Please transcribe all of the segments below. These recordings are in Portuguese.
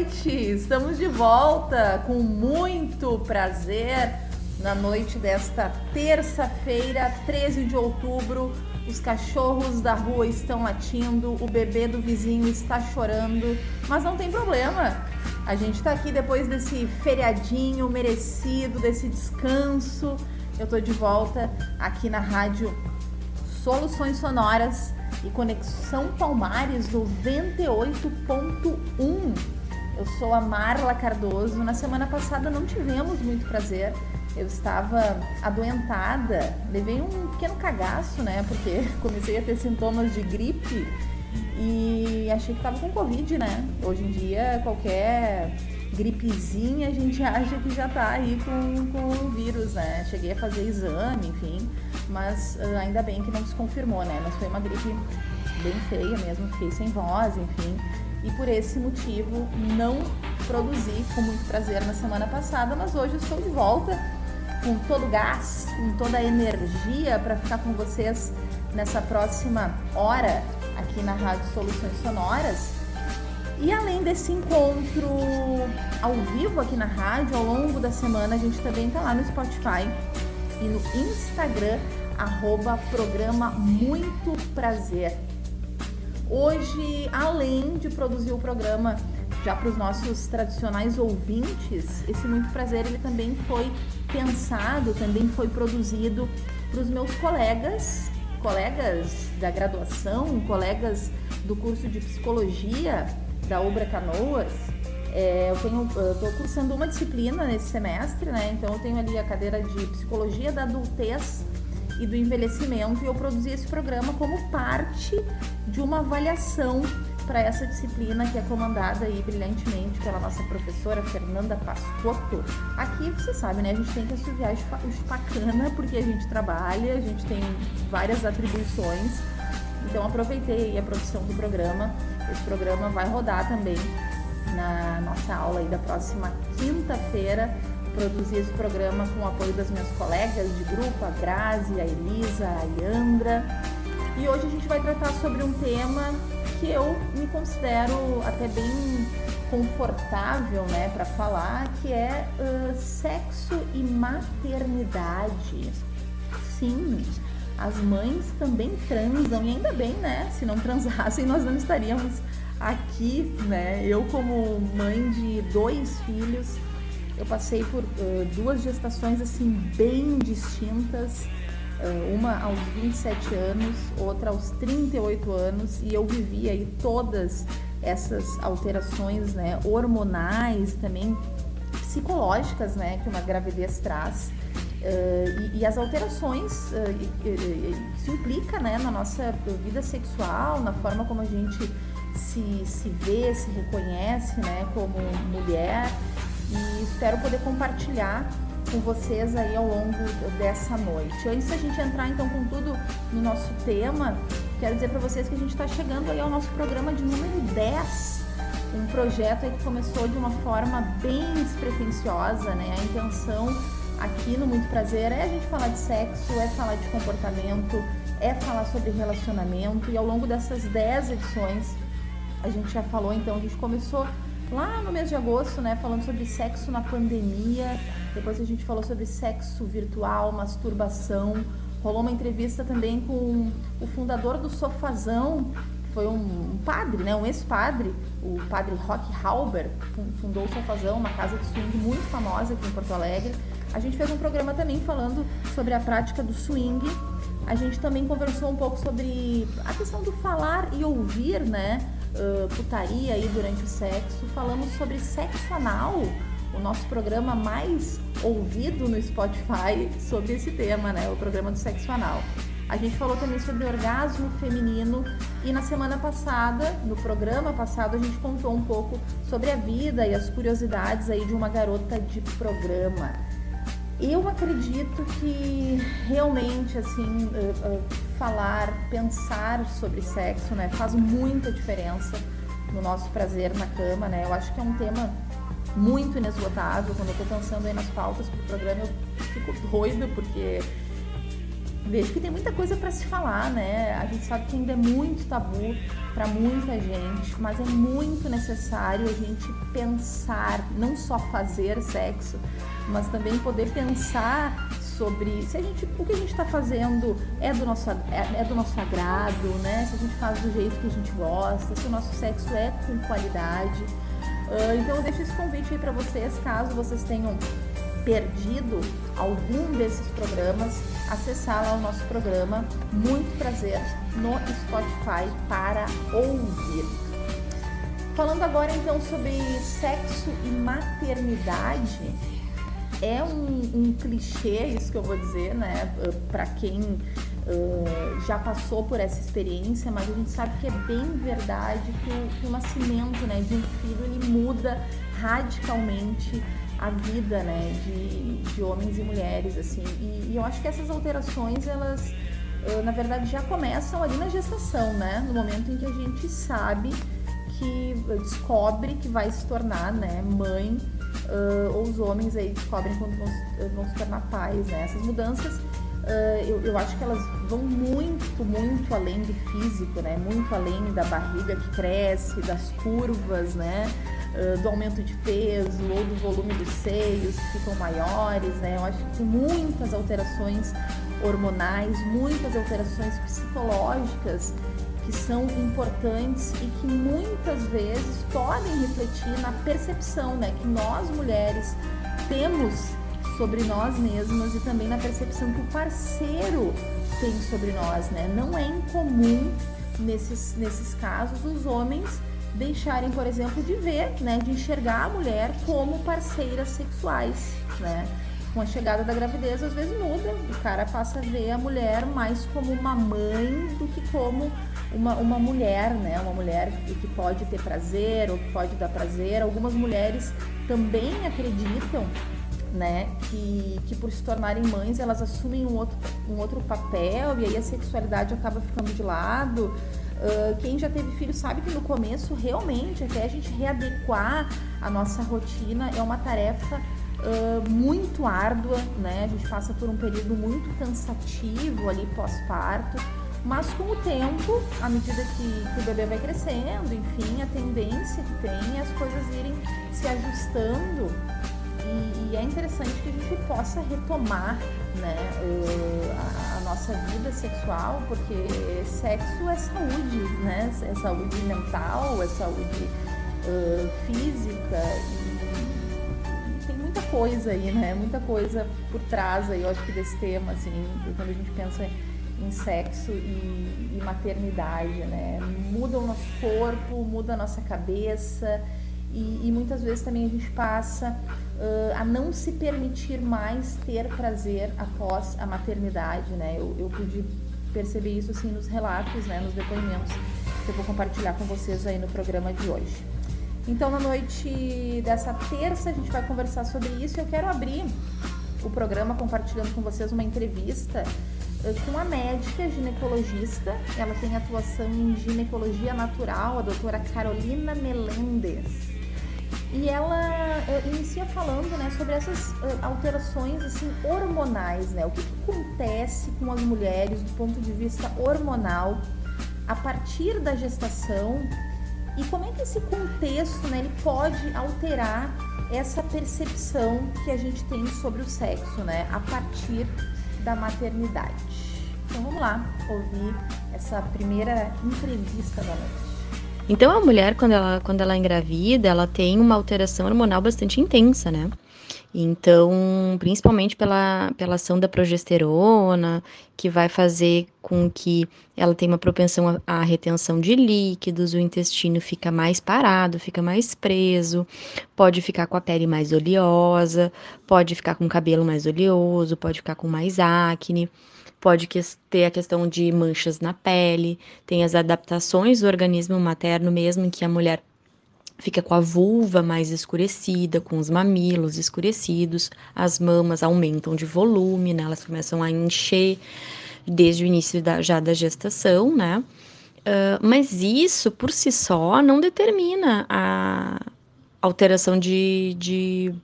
Noite! Estamos de volta com muito prazer na noite desta terça-feira, 13 de outubro. Os cachorros da rua estão latindo, o bebê do vizinho está chorando, mas não tem problema. A gente está aqui depois desse feriadinho merecido, desse descanso. Eu tô de volta aqui na rádio Soluções Sonoras e Conexão Palmares 98.1. Eu sou a Marla Cardoso. Na semana passada não tivemos muito prazer. Eu estava adoentada, levei um pequeno cagaço, né? Porque comecei a ter sintomas de gripe e achei que estava com Covid, né? Hoje em dia, qualquer gripezinha a gente acha que já tá aí com, com o vírus, né? Cheguei a fazer exame, enfim, mas uh, ainda bem que não se confirmou, né? Mas foi uma gripe bem feia mesmo, fiquei sem voz, enfim. E por esse motivo não produzi com muito prazer na semana passada, mas hoje estou de volta com todo o gás, com toda a energia para ficar com vocês nessa próxima hora aqui na Rádio Soluções Sonoras. E além desse encontro ao vivo aqui na rádio, ao longo da semana, a gente também está lá no Spotify e no Instagram, arroba programa Muito Prazer. Hoje, além de produzir o programa já para os nossos tradicionais ouvintes, esse Muito Prazer ele também foi pensado, também foi produzido para os meus colegas, colegas da graduação, colegas do curso de psicologia da Ubra Canoas. É, eu estou cursando uma disciplina nesse semestre, né? Então eu tenho ali a cadeira de psicologia da adultez e do envelhecimento e eu produzi esse programa como parte de uma avaliação para essa disciplina que é comandada aí brilhantemente pela nossa professora Fernanda Pascotto. Aqui você sabe, né? A gente tem que assoviar o espacana porque a gente trabalha, a gente tem várias atribuições. Então aproveitei a produção do programa. Esse programa vai rodar também na nossa aula aí da próxima quinta-feira produzi esse programa com o apoio das minhas colegas de grupo, a Grazi, a Elisa, a Yandra. E hoje a gente vai tratar sobre um tema que eu me considero até bem confortável, né, para falar, que é uh, sexo e maternidade. Sim, as mães também transam e ainda bem, né? Se não transassem, nós não estaríamos aqui, né? Eu como mãe de dois filhos, eu passei por uh, duas gestações assim bem distintas, uh, uma aos 27 anos, outra aos 38 anos, e eu vivi aí todas essas alterações, né, hormonais, também psicológicas, né, que uma gravidez traz. Uh, e, e, as alterações uh, isso implica né, na nossa vida sexual, na forma como a gente se, se vê, se reconhece né, como mulher e espero poder compartilhar com vocês aí ao longo dessa noite. Antes da gente entrar então com tudo no nosso tema, quero dizer para vocês que a gente está chegando aí ao nosso programa de número 10, um projeto aí que começou de uma forma bem despretensiosa, né? A intenção aqui no Muito Prazer é a gente falar de sexo, é falar de comportamento, é falar sobre relacionamento e ao longo dessas 10 edições a gente já falou, então a gente começou lá no mês de agosto, né, falando sobre sexo na pandemia. Depois a gente falou sobre sexo virtual, masturbação. Rolou uma entrevista também com o fundador do Sofazão, que foi um, padre, né, um ex-padre, o padre Rock Halber, fundou o Sofazão, uma casa de swing muito famosa aqui em Porto Alegre. A gente fez um programa também falando sobre a prática do swing. A gente também conversou um pouco sobre a questão do falar e ouvir, né? Putaria aí durante o sexo, falamos sobre sexo anal, o nosso programa mais ouvido no Spotify sobre esse tema, né? O programa do sexo anal. A gente falou também sobre orgasmo feminino e na semana passada, no programa passado, a gente contou um pouco sobre a vida e as curiosidades aí de uma garota de programa. Eu acredito que realmente assim falar, pensar sobre sexo, né, faz muita diferença no nosso prazer na cama, né? Eu acho que é um tema muito inesgotável. Quando eu tô pensando aí nas pautas pro programa, eu fico doida porque vejo que tem muita coisa para se falar, né? A gente sabe que ainda é muito tabu para muita gente, mas é muito necessário a gente pensar, não só fazer sexo, mas também poder pensar sobre se a gente, o que a gente está fazendo é do, nosso, é, é, do nosso agrado, né? Se a gente faz do jeito que a gente gosta, se o nosso sexo é com qualidade. Uh, então eu deixo esse convite aí para vocês, caso vocês tenham perdido algum desses programas, acessar lá o nosso programa Muito Prazer no Spotify para ouvir. Falando agora então sobre sexo e maternidade, é um, um clichê isso que eu vou dizer, né? Para quem uh, já passou por essa experiência, mas a gente sabe que é bem verdade que o, que o nascimento né, de um filho ele muda radicalmente a vida né, de, de homens e mulheres, assim. E, e eu acho que essas alterações, elas, uh, na verdade, já começam ali na gestação, né? No momento em que a gente sabe que descobre que vai se tornar né, mãe, uh, ou os homens aí descobrem quando vão, vão se tornar pais, né? Essas mudanças, uh, eu, eu acho que elas vão muito, muito além do físico, né? Muito além da barriga que cresce, das curvas, né? do aumento de peso ou do volume dos seios que ficam maiores, né? Eu acho que tem muitas alterações hormonais, muitas alterações psicológicas que são importantes e que muitas vezes podem refletir na percepção, né, que nós mulheres temos sobre nós mesmas e também na percepção que o parceiro tem sobre nós, né? Não é incomum nesses, nesses casos os homens deixarem, por exemplo, de ver, né, de enxergar a mulher como parceiras sexuais, né? Com a chegada da gravidez, às vezes muda, o cara passa a ver a mulher mais como uma mãe do que como uma, uma mulher, né? Uma mulher que pode ter prazer ou que pode dar prazer. Algumas mulheres também acreditam né, que, que por se tornarem mães elas assumem um outro, um outro papel e aí a sexualidade acaba ficando de lado. Uh, quem já teve filho sabe que no começo, realmente, até a gente readequar a nossa rotina é uma tarefa uh, muito árdua, né? A gente passa por um período muito cansativo ali pós-parto, mas com o tempo, à medida que, que, o bebê vai crescendo, enfim, a tendência que tem é as coisas irem se ajustando e, e é interessante que a gente possa retomar né, a, a, nossa vida sexual, porque sexo é saúde, né? É saúde mental, é saúde uh, física e, tem muita coisa aí, né? Muita coisa por trás aí, eu acho que desse tema, assim, quando a gente pensa sexo e, e maternidade, né? Muda o nosso corpo, muda a nossa cabeça e, e muitas vezes também a gente passa uh, a não se permitir mais ter prazer após a maternidade, né? Eu, eu pude perceber isso assim nos relatos, né, nos depoimentos que eu vou compartilhar com vocês aí no programa de hoje. Então, na noite dessa terça, a gente vai conversar sobre isso. Eu quero abrir o programa compartilhando com vocês uma entrevista com a médica ginecologista. Ela tem atuação em ginecologia natural, a doutora Carolina Melendes e ela uh, inicia falando né, sobre essas uh, alterações assim, hormonais, né? O que, que, acontece com as mulheres do ponto de vista hormonal a partir da gestação e como é que esse contexto né, ele pode alterar essa percepção que a gente tem sobre o sexo né, a partir da maternidade. Então vamos lá ouvir essa primeira entrevista da noite. Então a mulher, quando ela, quando ela engravida, ela tem uma alteração hormonal bastante intensa, né? Então, principalmente pela, pela ação da progesterona, que vai fazer com que ela tenha uma propensão à retenção de líquidos, o intestino fica mais parado, fica mais preso, pode ficar com a pele mais oleosa, pode ficar com o cabelo mais oleoso, pode ficar com mais acne pode ter a questão de manchas na pele, tem as adaptações do organismo materno mesmo, em que a mulher fica com a vulva mais escurecida, com os mamilos escurecidos, as mamas aumentam de volume, né? elas começam a encher desde o início da, já da gestação, né? Uh, mas isso por si só não determina a alteração de, de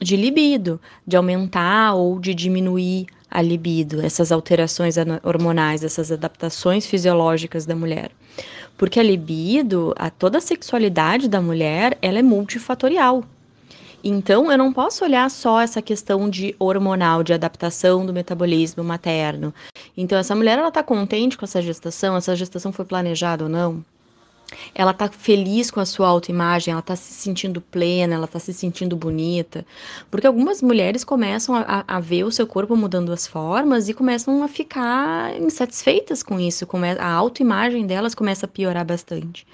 de libido, de aumentar ou de diminuir a libido, essas alterações hormonais, essas adaptações fisiológicas da mulher. Porque a libido, a toda a sexualidade da mulher, ela é multifatorial. Então, eu não posso olhar só essa questão de hormonal, de adaptação do metabolismo materno. Então, essa mulher, ela tá contente com essa gestação? Essa gestação foi planejada ou não? Ela tá feliz com a sua autoimagem, ela tá se sentindo plena, ela tá se sentindo bonita. Porque algumas mulheres começam a, a ver o seu corpo mudando as formas e começam a ficar insatisfeitas com isso. A autoimagem delas começa a piorar bastante.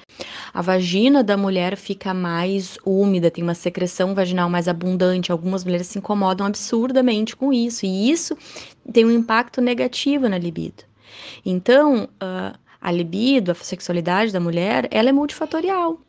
A vagina da mulher fica mais úmida, tem uma secreção vaginal mais abundante. Algumas mulheres se incomodam absurdamente com isso, e isso tem um impacto negativo na libido. Então, uh, a libido, a sexualidade da mulher, ela é multifatorial.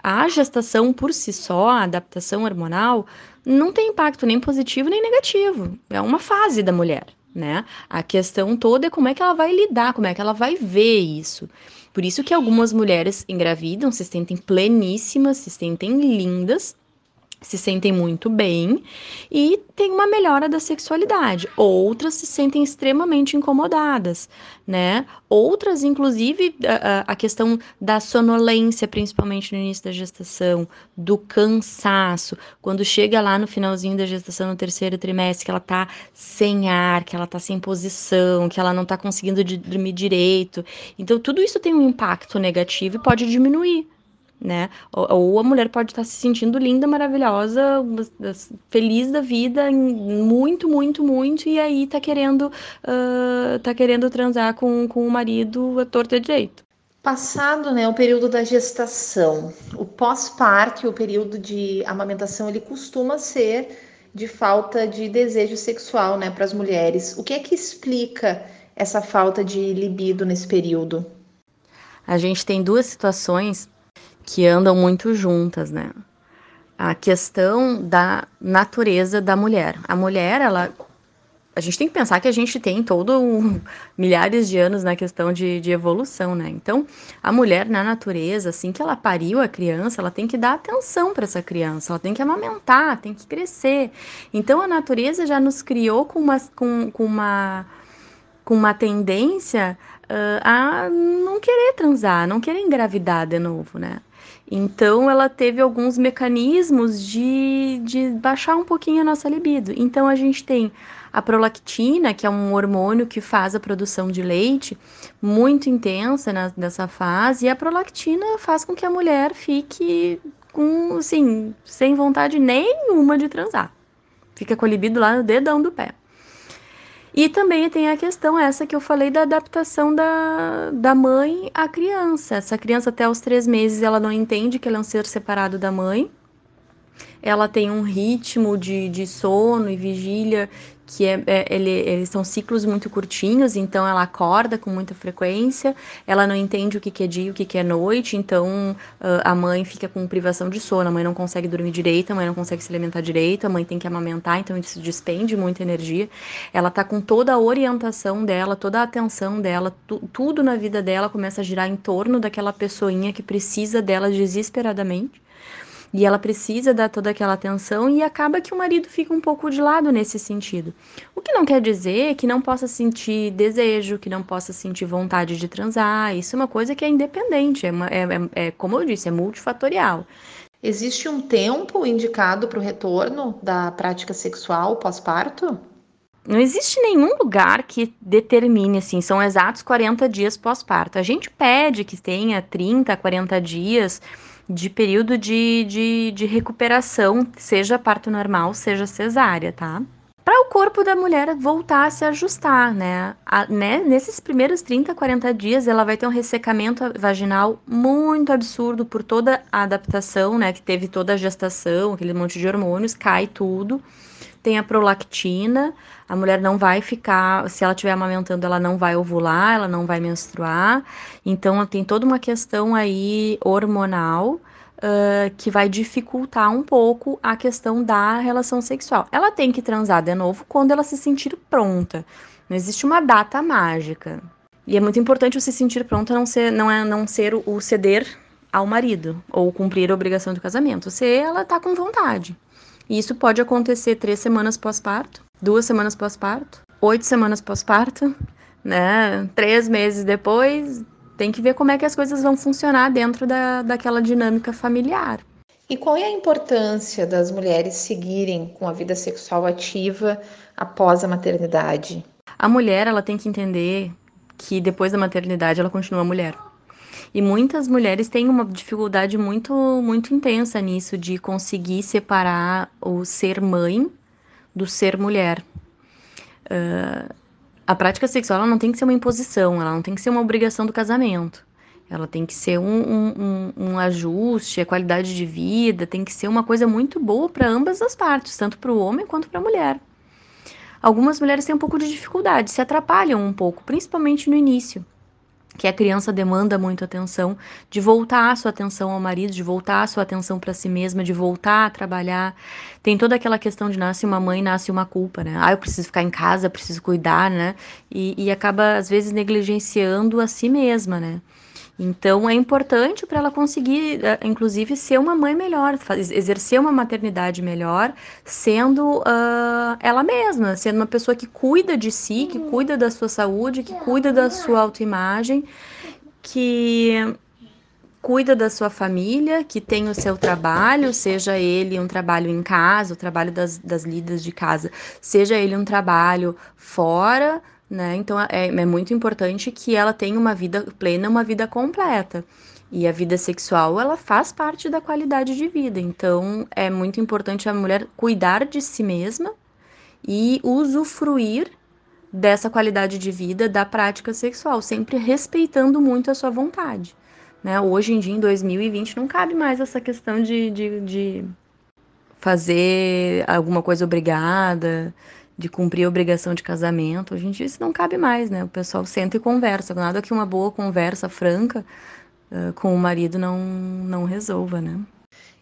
A gestação por si só, a adaptação hormonal, não tem impacto nem positivo nem negativo. É uma fase da mulher, né? A questão toda é como é que ela vai lidar, como é que ela vai ver isso. Por isso que algumas mulheres engravidam, se sentem pleníssimas, se sentem lindas, se sentem muito bem e tem uma melhora da sexualidade. Outras se sentem extremamente incomodadas, né? Outras, inclusive, a, a, questão da sonolência, principalmente no início da gestação, do cansaço, quando chega lá no finalzinho da gestação, no terceiro trimestre, que ela tá sem ar, que ela tá sem posição, que ela não tá conseguindo dormir direito. Então, tudo isso tem um impacto negativo e pode diminuir né? Ou, ou, a mulher pode estar se sentindo linda, maravilhosa, feliz da vida, muito, muito, muito, e aí tá querendo, uh, tá querendo transar com, com o marido a torta direito. Passado né, o período da gestação, o pós-parto o período de amamentação, ele costuma ser de falta de desejo sexual né, para as mulheres. O que é que explica essa falta de libido nesse período? A gente tem duas situações que andam muito juntas, né? A questão da natureza da mulher. A mulher, ela. A gente tem que pensar que a gente tem todo um, milhares de anos na questão de, de evolução, né? Então, a mulher na natureza, assim que ela pariu a criança, ela tem que dar atenção para essa criança, ela tem que amamentar, tem que crescer. Então, a natureza já nos criou com uma, com, com uma, com uma tendência uh, a não querer transar, não querer engravidar de novo, né? Então, ela teve alguns mecanismos de, de baixar um pouquinho a nossa libido. Então, a gente tem a prolactina, que é um hormônio que faz a produção de leite muito intensa na, nessa fase, e a prolactina faz com que a mulher fique com, assim, sem vontade nenhuma de transar. Fica com a libido lá no dedão do pé. E também tem a questão essa que eu falei da adaptação da, da mãe à criança. Essa criança até os três meses ela não entende que ela é um ser separado da mãe. Ela tem um ritmo de, de sono e vigília que é, é, ele, eles são ciclos muito curtinhos, então ela acorda com muita frequência, ela não entende o que, que é dia e o que, que é noite, então uh, a mãe fica com privação de sono, a mãe não consegue dormir direito, a mãe não consegue se alimentar direito, a mãe tem que amamentar, então isso despende muita energia. Ela tá com toda a orientação dela, toda a atenção dela, tu, tudo na vida dela começa a girar em torno daquela pessoinha que precisa dela desesperadamente e ela precisa dar toda aquela atenção e acaba que o marido fica um pouco de lado nesse sentido. O que não quer dizer que não possa sentir desejo, que não possa sentir vontade de transar. Isso é uma coisa que é independente, é, uma, é, é, é como eu disse, é multifatorial. Existe um tempo indicado para o retorno da prática sexual pós-parto? Não existe nenhum lugar que determine assim, são exatos 40 dias pós-parto. A gente pede que tenha 30, 40 dias de período de, de, de recuperação, seja parto normal, seja cesárea, tá? Para o corpo da mulher voltar a se ajustar, né? A, né? Nesses primeiros 30, 40 dias, ela vai ter um ressecamento vaginal muito absurdo por toda a adaptação, né? Que teve toda a gestação, aquele monte de hormônios, cai tudo tem a prolactina, a mulher não vai ficar, se ela estiver amamentando, ela não vai ovular, ela não vai menstruar. Então, tem toda uma questão aí hormonal uh, que vai dificultar um pouco a questão da relação sexual. Ela tem que transar de novo quando ela se sentir pronta. Não existe uma data mágica. E é muito importante o se sentir pronta não ser, não é não ser o ceder ao marido ou cumprir a obrigação do casamento. Se ela tá com vontade. E isso pode acontecer três semanas pós-parto, duas semanas pós-parto, oito semanas pós-parto, né? Três meses depois, tem que ver como é que as coisas vão funcionar dentro da, daquela dinâmica familiar. E qual é a importância das mulheres seguirem com a vida sexual ativa após a maternidade? A mulher, ela tem que entender que depois da maternidade ela continua mulher. E muitas mulheres têm uma dificuldade muito, muito intensa nisso, de conseguir separar o ser mãe do ser mulher. Uh, a prática sexual não tem que ser uma imposição, ela não tem que ser uma obrigação do casamento. Ela tem que ser um, um, um ajuste, a qualidade de vida, tem que ser uma coisa muito boa para ambas as partes, tanto para o homem quanto para a mulher. Algumas mulheres têm um pouco de dificuldade, se atrapalham um pouco, principalmente no início que a criança demanda muito atenção, de voltar a sua atenção ao marido, de voltar a sua atenção para si mesma, de voltar a trabalhar. Tem toda aquela questão de nasce uma mãe, nasce uma culpa, né? Ah, eu preciso ficar em casa, preciso cuidar, né? E, e acaba, às vezes, negligenciando a si mesma, né? Então é importante para ela conseguir, eh, inclusive, ser uma mãe melhor, exercer uma maternidade melhor, sendo uh, ela mesma, sendo uma pessoa que cuida de si, que cuida da sua saúde, que cuida da sua autoimagem, que cuida da sua família, que tem o seu trabalho, seja ele um trabalho em casa, o trabalho das, das lidas de casa, seja ele um trabalho fora né? Então é, é muito importante que ela tenha uma vida plena, uma vida completa. E a vida sexual, ela faz parte da qualidade de vida. Então, é muito importante a mulher cuidar de si mesma e usufruir dessa qualidade de vida da prática sexual, sempre respeitando muito a sua vontade. Né? Hoje em dia, em 2020, não cabe mais essa questão de, de, de fazer alguma coisa obrigada, de cumprir a obrigação de casamento. Hoje em dia isso não cabe mais, né? O pessoal senta e conversa. Nada que uma boa conversa franca uh, com o marido não, não resolva, né?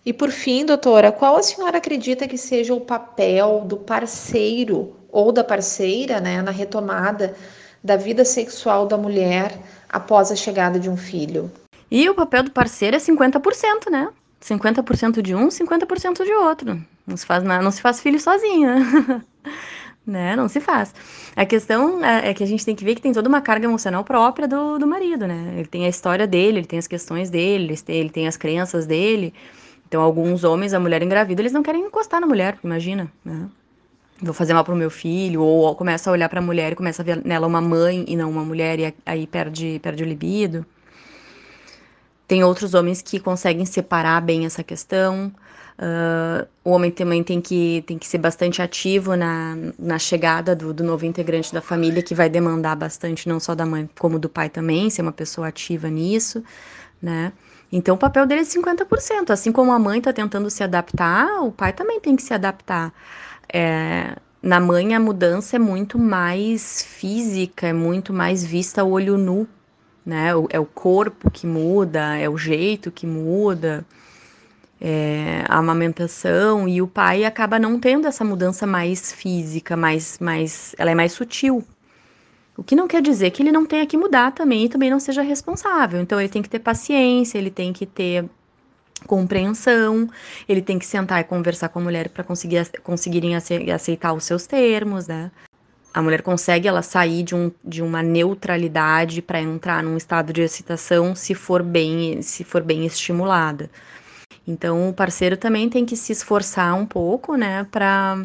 E por fim, doutora, qual a senhora acredita que seja o papel do parceiro ou da parceira né, na retomada da vida sexual da mulher após a chegada de um filho? E o papel do parceiro é 50%, né? 50% de um, 50% de outro. Não se faz, não se faz filho sozinha. né? Não se faz. A questão é, é que a gente tem que ver que tem toda uma carga emocional própria do, do marido, né? Ele tem a história dele, ele tem as questões dele, ele tem as crenças dele. Então, alguns homens, a mulher engravida, eles não querem encostar na mulher, imagina, né? Vou fazer mal pro meu filho, ou começa a olhar para a mulher e começa a ver nela uma mãe e não uma mulher, e aí perde, perde o libido. Tem outros homens que conseguem separar bem essa questão. Uh, o homem também tem que, tem que ser bastante ativo na, na chegada do, do novo integrante da família, que vai demandar bastante, não só da mãe, como do pai também, ser uma pessoa ativa nisso, né? Então, o papel dele é 50%. Assim como a mãe está tentando se adaptar, o pai também tem que se adaptar. É, na mãe, a mudança é muito mais física, é muito mais vista olho nu, né? É o corpo que muda, é o jeito que muda é, a amamentação e o pai acaba não tendo essa mudança mais física, mais, mais, ela é mais sutil. O que não quer dizer que ele não tenha que mudar também e também não seja responsável. Então ele tem que ter paciência, ele tem que ter compreensão, ele tem que sentar e conversar com a mulher para conseguir conseguirem aceitar os seus termos, né? A mulher consegue ela sair de, um, de uma neutralidade para entrar num estado de excitação se for bem se for bem estimulada. Então, o parceiro também tem que se esforçar um pouco, né, para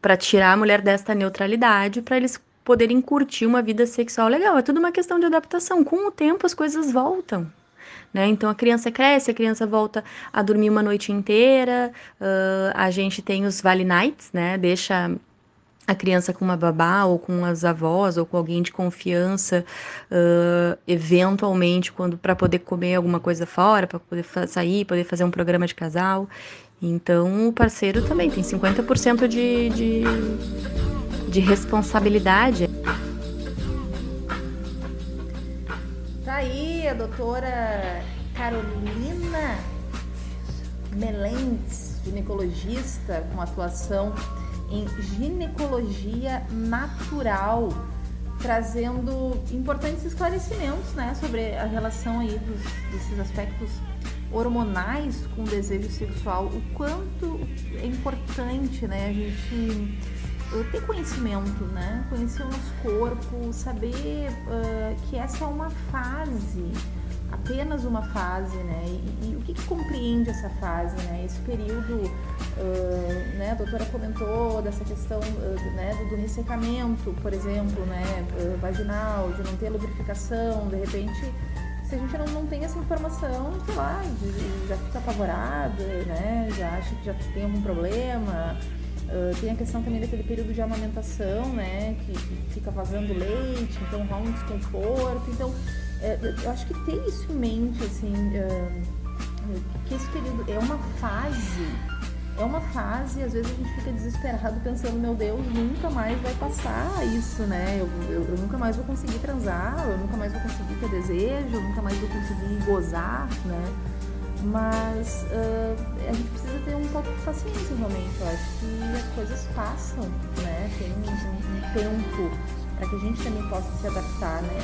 para tirar a mulher desta neutralidade, para eles poderem curtir uma vida sexual legal. É tudo uma questão de adaptação. Com o tempo as coisas voltam. Né? Então a criança cresce, a criança volta a dormir uma noite inteira. Uh, a gente tem os Vale Nights, né? Deixa a criança com uma babá ou com as avós ou com alguém de confiança, uh, eventualmente quando para poder comer alguma coisa fora, para poder sair, poder fazer um programa de casal. Então o parceiro também tem 50% de, de, de responsabilidade. Tá aí a doutora Carolina Melendes, ginecologista com atuação em ginecologia natural, trazendo importantes esclarecimentos né, sobre a relação aí dos, desses aspectos hormonais com o desejo sexual, o quanto é importante, né, a gente ter conhecimento, né, conhecer o nosso corpo, saber uh, que essa é uma fase, apenas uma fase, né, e, e o que, que, compreende essa fase, né, esse período, uh, né, a doutora comentou dessa questão, uh, né, do, do, ressecamento, por exemplo, né, vaginal, de não ter lubrificação, de repente se a gente não, não tem essa informação, sei lá, já fica apavorada, né? Já acha que já tem algum problema. Uh, tem a questão também daquele período de amamentação, né? Que, que fica vazando leite, então rola um desconforto. Então, é, eu acho que ter isso em mente, assim, uh, que esse período é uma fase é uma fase, às vezes a gente fica desesperado pensando, meu Deus, nunca mais vai passar isso, né? Eu, eu, eu, nunca mais vou conseguir transar, eu nunca mais vou conseguir ter desejo, eu nunca mais vou conseguir gozar, né? Mas uh, a gente precisa ter um pouco de paciência realmente. Eu acho que as coisas passam, né? Tem um, um tempo para que a gente também possa se adaptar, né?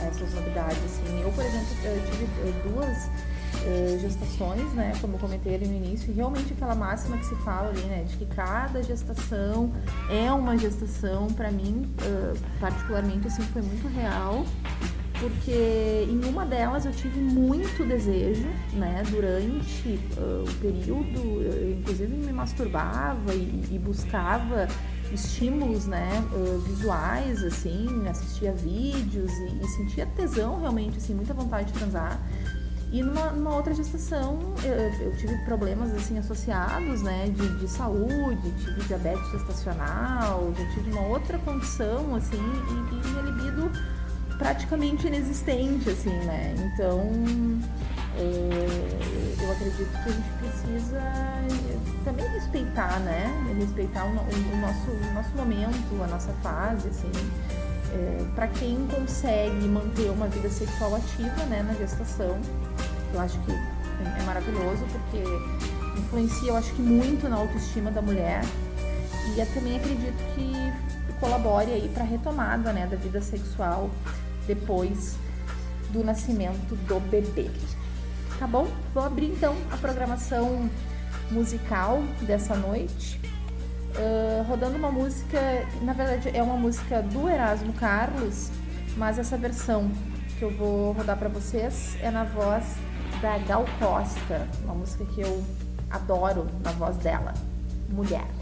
A essas novidades. Assim. Eu, por exemplo, eu tive duas uh, gestações, né? Como eu comentei ali no início, e realmente aquela máxima que se fala ali, né? De que cada gestação é uma gestação, para mim, uh, particularmente, assim, foi muito real porque em uma delas eu tive muito desejo, né, durante uh, o período, eu inclusive me masturbava e, e buscava estímulos, né, visuais, assim, assistia vídeos e, e, sentia tesão realmente, assim, muita vontade de transar. E numa, numa outra gestação eu, eu, tive problemas assim associados, né, de, de, saúde, tive diabetes gestacional, já tive uma outra condição assim e, e minha libido praticamente inexistente, assim, né? Então eu acredito que a gente precisa também respeitar, né? Respeitar o, o, o nosso, o nosso momento, a nossa fase, assim. É, para quem consegue manter uma vida sexual ativa, né, na gestação, eu acho que é maravilhoso porque influencia, eu acho que muito na autoestima da mulher e eu também acredito que colabore aí para a retomada, né, da vida sexual depois do nascimento do bebê. Tá bom? Vou abrir então a programação musical dessa noite. Uh, rodando uma música, na verdade é uma música do Erasmo Carlos, mas essa versão que eu vou rodar para vocês é na voz da Gal Costa, uma música que eu adoro na voz dela, Mulher.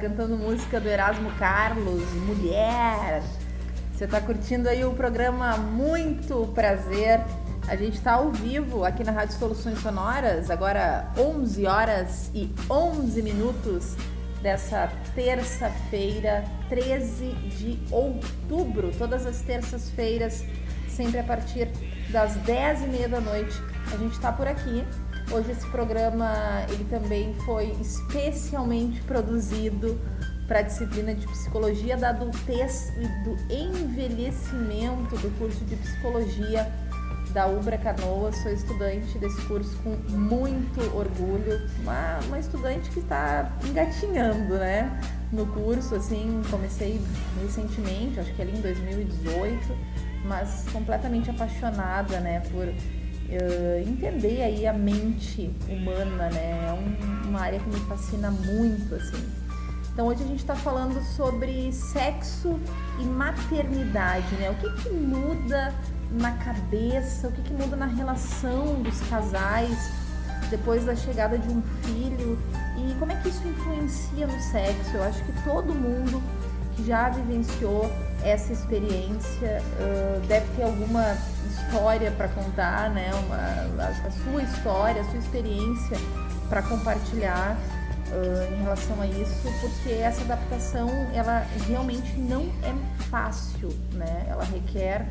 Cantando música do Erasmo Carlos, Mulher. Você está curtindo aí o programa Muito Prazer. A gente está ao vivo aqui na Rádio Soluções Sonoras, agora 11 horas e 11 minutos dessa terça-feira, 13 de outubro, todas as terças-feiras, sempre a partir das 10 e meia da noite. A gente está por aqui Hoje esse programa ele também foi especialmente produzido para a disciplina de Psicologia da Adultez e do Envelhecimento do curso de Psicologia da Ubra Canoas. Sou estudante desse curso com muito orgulho. Uma, uma estudante que está engatinhando, né? No curso, assim, comecei recentemente, acho que ali em 2018, mas completamente apaixonada, né? Por uh, entender aí a mente humana, né? É um, uma área que me fascina muito, assim. Então hoje a gente está falando sobre sexo e maternidade, né? O que, que muda na cabeça, o que, que muda na relação dos casais depois da chegada de um filho e como é que isso influencia no sexo? Eu acho que todo mundo que já vivenciou essa experiência uh, deve ter alguma história para contar, né? Uma, a, a, sua história, a sua experiência para compartilhar uh, em relação a isso, porque essa adaptação ela realmente não é fácil, né? Ela requer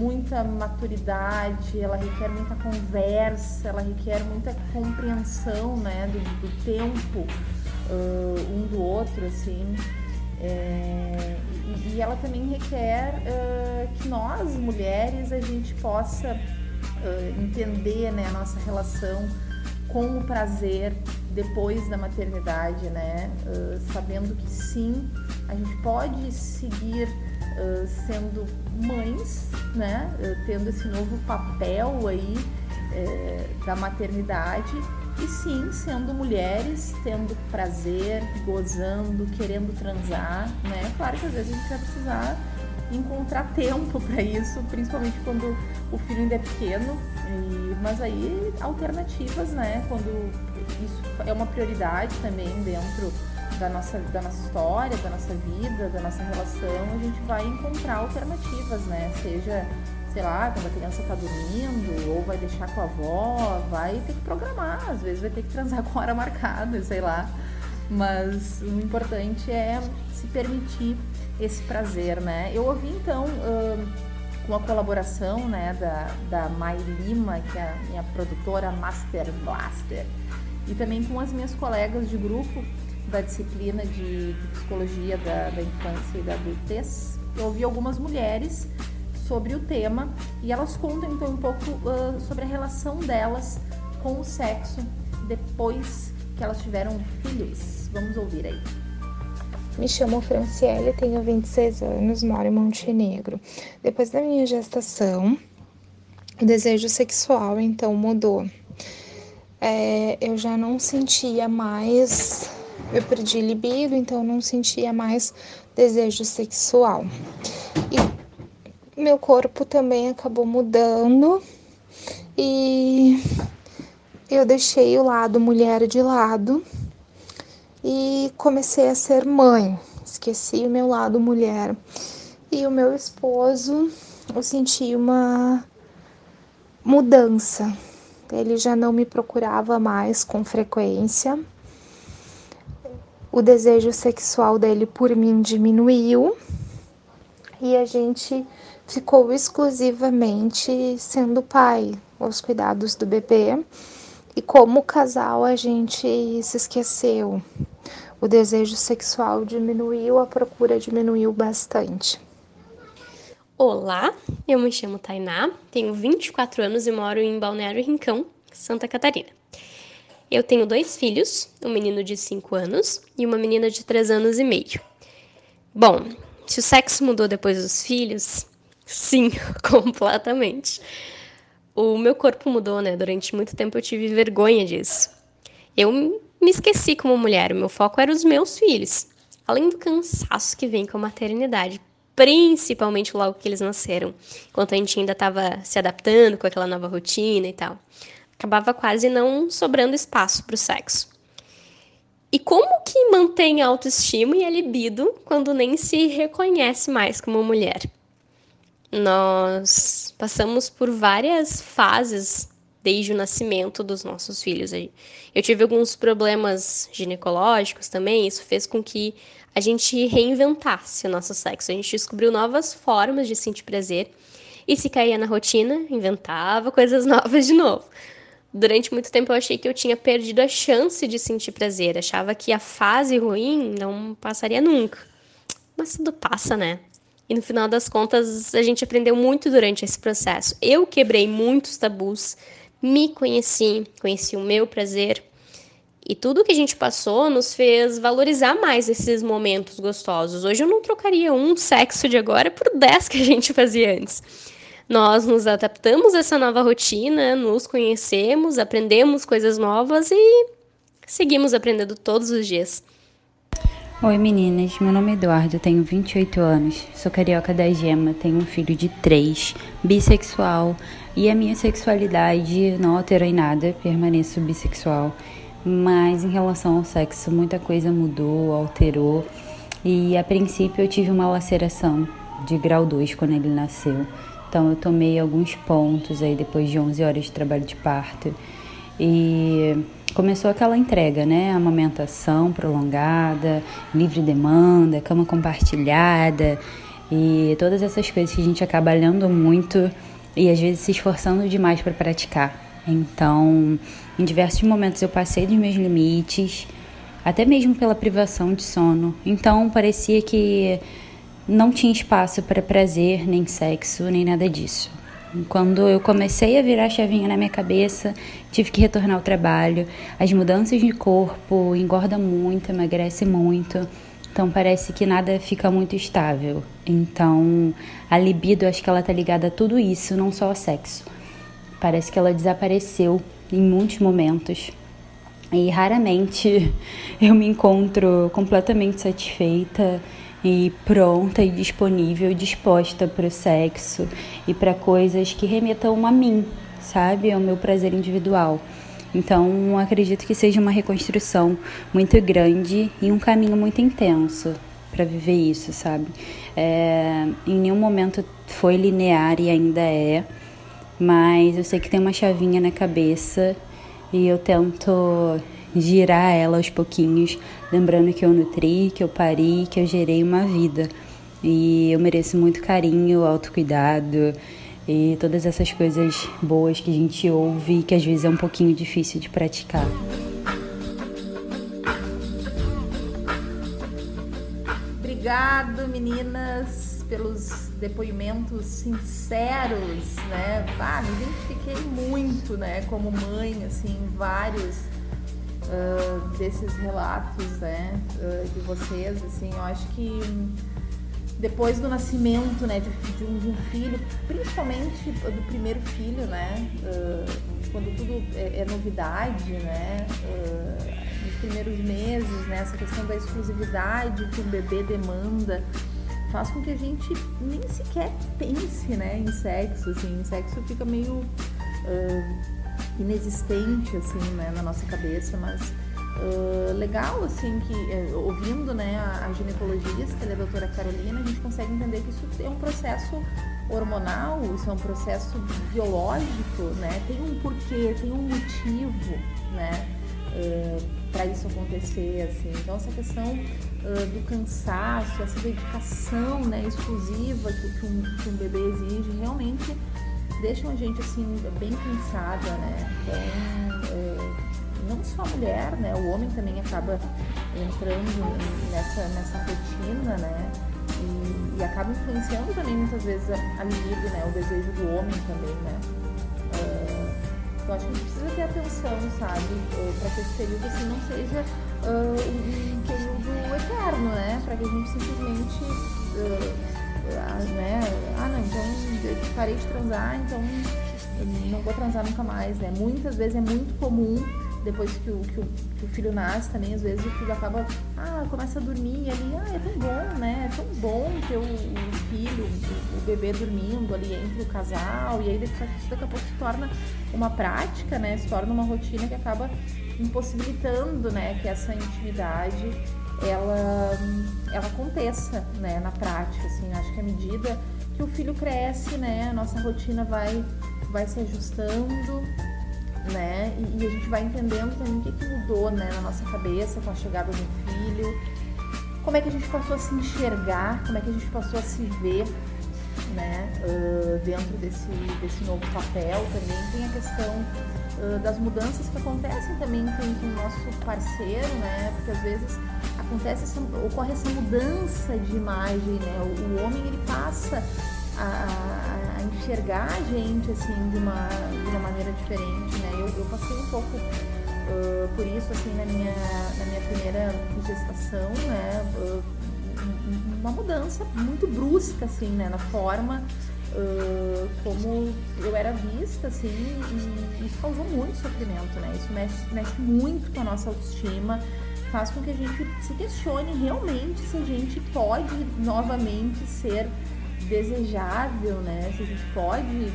muita maturidade, ela requer muita conversa, ela requer muita compreensão, né? Do, do tempo uh, um do outro, assim. É, e, ela também requer uh, que nós, mulheres, a gente possa uh, entender né, a nossa relação com o prazer depois da maternidade, né? Uh, sabendo que sim, a gente pode seguir sendo mães, né? tendo esse novo papel aí da maternidade e sim, sendo mulheres, tendo prazer, gozando, querendo transar, né? Claro que às vezes a gente vai precisar encontrar tempo para isso, principalmente quando o filho ainda é pequeno. E, mas aí alternativas, né? Quando isso é uma prioridade também dentro da nossa, da nossa história, da nossa vida, da nossa relação, a gente vai encontrar alternativas, né? Seja, sei lá, quando a criança tá dormindo, ou vai deixar com a avó, vai ter que programar, às vezes vai ter que transar com hora marcada, sei lá. Mas o importante é se permitir esse prazer, né? Eu ouvi então com a colaboração né, da, da Mai Lima, que é a minha produtora Master Blaster, e também com as minhas colegas de grupo da disciplina de, de psicologia da, da infância e da adultez. Eu ouvi algumas mulheres sobre o tema e elas contam então um pouco uh, sobre a relação delas com o sexo depois que elas tiveram filhos. Vamos ouvir aí. Me chamo Franciele, tenho 26 anos, moro em Montenegro. Depois da minha gestação, o desejo sexual então mudou. É, eu já não sentia mais, eu perdi libido, então não sentia mais desejo sexual. E meu corpo também acabou mudando e eu deixei o lado mulher de lado e comecei a ser mãe. Esqueci o meu lado mulher. E o meu esposo, eu senti uma mudança. Ele já não me procurava mais com frequência. O desejo sexual dele por mim diminuiu e a gente ficou exclusivamente sendo pai, aos cuidados do bebê. E como casal a gente se esqueceu o desejo sexual diminuiu, a procura diminuiu bastante. Olá, eu me chamo Tainá, tenho 24 anos e moro em Balneário Rincão, Santa Catarina. Eu tenho dois filhos, um menino de 5 anos e uma menina de 3 anos e meio. Bom, se o sexo mudou depois dos filhos, sim, completamente. O meu corpo mudou, né? Durante muito tempo eu tive vergonha disso. Eu me esqueci como mulher, o meu foco era os meus filhos. Além do cansaço que vem com a maternidade, principalmente logo que eles nasceram, enquanto a gente ainda estava se adaptando com aquela nova rotina e tal. Acabava quase não sobrando espaço para o sexo. E como que mantém a autoestima e a libido quando nem se reconhece mais como mulher? Nós passamos por várias fases desde o nascimento dos nossos filhos. Eu tive alguns problemas ginecológicos também, isso fez com que a gente reinventasse o nosso sexo. A gente descobriu novas formas de sentir prazer e se caía na rotina, inventava coisas novas de novo. Durante muito tempo eu achei que eu tinha perdido a chance de sentir prazer, achava que a fase ruim não passaria nunca. Mas tudo passa, né? E no final das contas, a gente aprendeu muito durante esse processo. Eu quebrei muitos tabus, me conheci, conheci o meu prazer. E tudo que a gente passou nos fez valorizar mais esses momentos gostosos. Hoje eu não trocaria um sexo de agora por dez que a gente fazia antes. Nós nos adaptamos a essa nova rotina, nos conhecemos, aprendemos coisas novas e seguimos aprendendo todos os dias. Oi meninas, meu nome é Eduardo, tenho 28 anos, sou carioca da gema, tenho um filho de 3, bissexual. E a minha sexualidade não alterou em nada, permaneço bissexual, mas em relação ao sexo muita coisa mudou, alterou. E a princípio eu tive uma laceração de grau 2 quando ele nasceu, então eu tomei alguns pontos aí depois de 11 horas de trabalho de parto. E começou aquela entrega, né? Amamentação prolongada, livre demanda, cama compartilhada e todas essas coisas que a gente acaba lendo muito e às vezes se esforçando demais para praticar. Então, em diversos momentos eu passei dos meus limites, até mesmo pela privação de sono. Então, parecia que não tinha espaço para prazer, nem sexo, nem nada disso. Quando eu comecei a virar a chavinha na minha cabeça, tive que retornar ao trabalho. As mudanças de corpo engorda muito, emagrece muito. Então parece que nada fica muito estável. Então a libido, acho que ela tá ligada a tudo isso, não só ao sexo. Parece que ela desapareceu em muitos momentos. E raramente eu me encontro completamente satisfeita e pronta e disponível, disposta para o sexo e para coisas que remetam a mim, sabe? Ao meu prazer individual. Então, acredito que seja uma reconstrução muito grande e um caminho muito intenso para viver isso, sabe? É, em nenhum momento foi linear e ainda é, mas eu sei que tem uma chavinha na cabeça e eu tento girar ela aos pouquinhos, lembrando que eu nutri, que eu pari, que eu gerei uma vida. E eu mereço muito carinho, autocuidado e todas essas coisas boas que a gente ouve e que às vezes é um pouquinho difícil de praticar. Obrigado, meninas, pelos depoimentos sinceros, né? Ah, me identifiquei muito, né, como mãe, assim, vários uh, desses relatos, né, uh, de vocês, assim, eu acho que depois do nascimento, né, de, de, um, de um, filho, principalmente do primeiro filho, né, uh, quando tudo é, é novidade, né, nos primeiros meses, né, essa questão da exclusividade que o bebê demanda, faz com que a gente nem sequer pense, né, em sexo, assim, sexo fica meio inexistente, assim, né, na nossa cabeça, mas uh, legal, assim, que uh, ouvindo, né, a, a ginecologista, a doutora Carolina, a gente consegue entender que isso é um processo hormonal, isso é um processo biológico, né, tem um porquê, tem um motivo, né, para isso acontecer, assim, então essa questão uh, do cansaço, essa dedicação né, exclusiva que, que, um, que um bebê exige, realmente deixam a gente assim bem cansada, né? Então, é, não só a mulher, né? O homem também acaba entrando nessa, nessa rotina, né? E, e acaba influenciando também muitas vezes a, a libido, né? O desejo do homem também, né? Uh, então acho que a gente precisa ter atenção, sabe? Para que esse período assim não seja uh, um período eterno, né? Para que a gente simplesmente. Uh, né? Ah, não, então eu parei de transar, então não vou transar nunca mais, né? Muitas vezes é muito comum depois que o, que o, que o, filho nasce também, às vezes o filho acaba, ah, começa a dormir ali, ah, é tão bom, né? É tão bom ter o, o filho, o, o, bebê dormindo ali entre o casal, e aí isso daqui a pouco se torna uma prática, né? Se torna uma rotina que acaba impossibilitando, né, que essa intimidade ela, ela aconteça, né, na prática, assim, acho que à medida que o filho cresce, né, a nossa rotina vai, vai se ajustando, né, e, e a gente vai entendendo também o que, que mudou, né, na nossa cabeça com a chegada do filho, como é que a gente passou a se enxergar, como é que a gente passou a se ver, né, uh, dentro desse, desse novo papel também, tem a questão das mudanças que acontecem também com, com, o nosso parceiro, né? Porque às vezes acontece essa, ocorre essa mudança de imagem, né? O, o homem ele passa a, a, enxergar a gente assim de uma, de uma maneira diferente, né? Eu, eu passei um pouco uh, por isso assim na minha, na minha primeira gestação, né? Uh, uma mudança muito brusca assim, né? Na forma uh, como eu era vista, assim, e isso causou muito sofrimento, né? Isso mexe, mexe muito com a nossa autoestima, faz com que a gente se questione realmente se a gente pode novamente ser desejável, né? Se a gente pode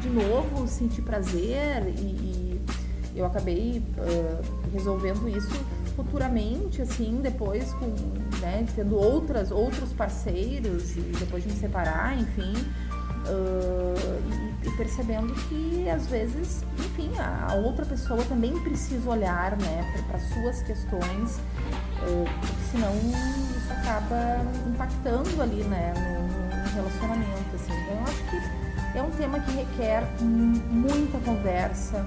de novo sentir prazer e, e eu acabei uh, resolvendo isso futuramente, assim, depois com, né, tendo outras, outros parceiros e depois de me separar, enfim, uh, e, e, percebendo que às vezes, enfim, a, outra pessoa também precisa olhar, né, para suas questões, uh, porque senão isso acaba impactando ali, né, no, no relacionamento, assim. Então eu acho que é um tema que requer muita conversa,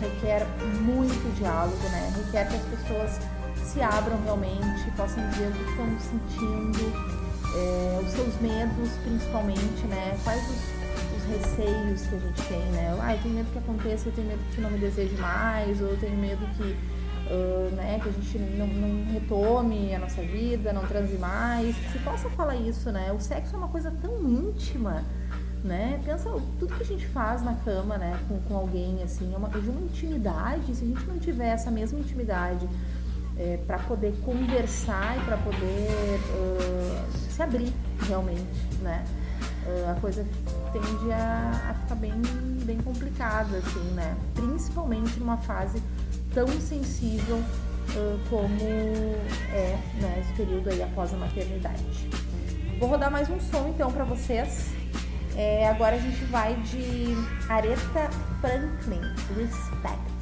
requer muito diálogo, né? Requer que as pessoas se abram realmente, possam dizer o que estão sentindo, é, os seus medos principalmente, né? Quais os, os, receios que a gente tem, né? Ah, eu tenho medo que aconteça, eu tenho medo que não me deseje mais, ou eu tenho medo que, uh, né, que a gente não, não, retome a nossa vida, não transe mais. Se possa falar isso, né? O sexo é uma coisa tão íntima, né? Pensa tudo que a gente faz na cama, né, com, com alguém, assim, é uma, de uma intimidade, se a gente não tiver essa mesma intimidade é, para poder conversar e para poder uh, se abrir realmente, né? Uh, a coisa tende a, a, ficar bem, bem complicada, assim, né? Principalmente numa fase tão sensível uh, como é né, esse período aí após a maternidade. Vou rodar mais um som então para vocês. É, agora a gente vai de Aretha Franklin, Respect.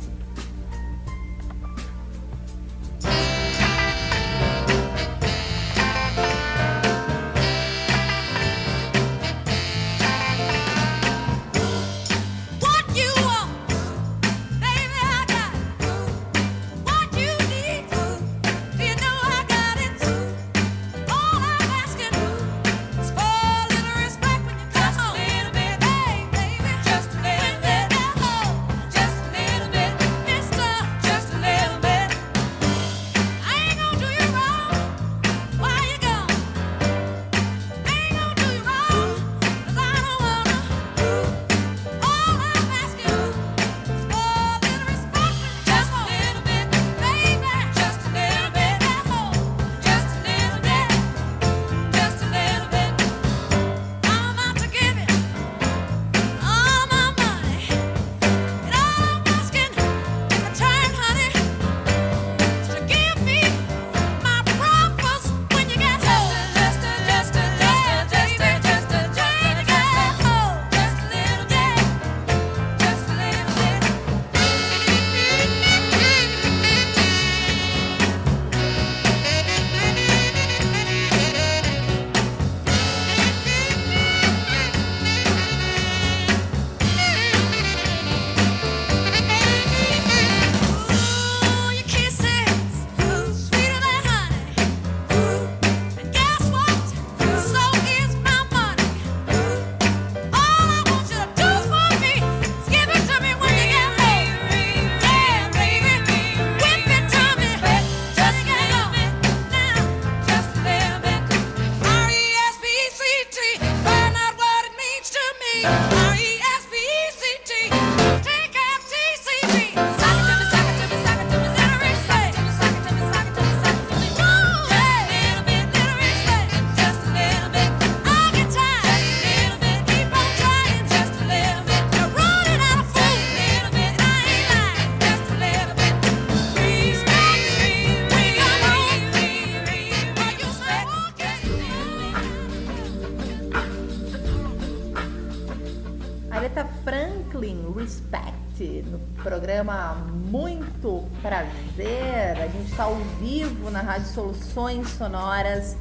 Sonoras,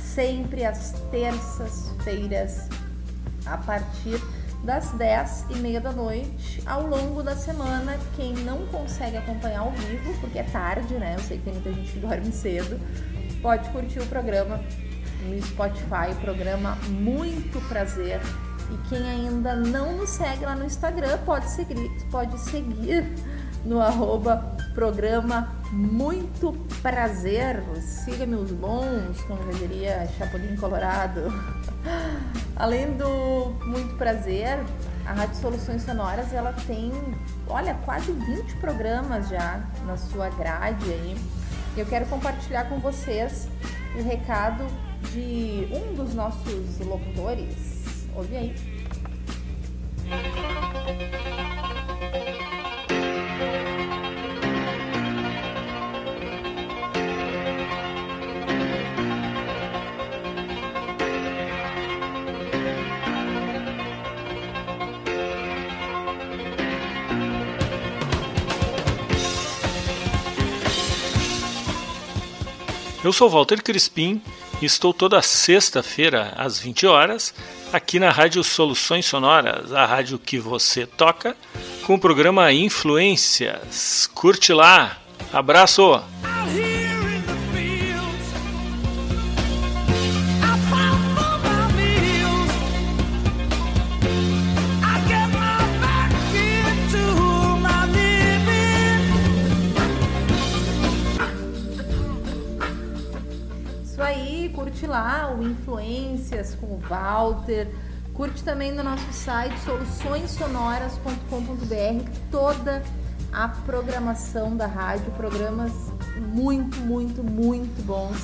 sempre às terças-feiras, a partir das 10 e meia da noite, ao longo da semana. Quem não consegue acompanhar ao vivo, porque é tarde, né? Eu sei que tem muita gente que dorme cedo, pode curtir o programa no Spotify, programa Muito Prazer. E quem ainda não nos segue lá no Instagram, pode seguir, pode seguir no arroba programa Muito Prazer. Siga meus bons, como eu diria Chapolin Colorado. Além do Muito Prazer, a Rádio Soluções Sonoras ela tem, olha, quase 20 programas já na sua grade aí. Eu quero compartilhar com vocês o recado de um dos nossos locutores. Ouve aí. Eu sou Walter Crispim e estou toda sexta-feira às 20 horas aqui na Rádio Soluções Sonoras, a rádio que você toca, com o programa Influências. Curte lá. Abraço. Walter. Curte também no nosso site soluçõessonoras.com.br toda a programação da rádio, programas muito, muito, muito bons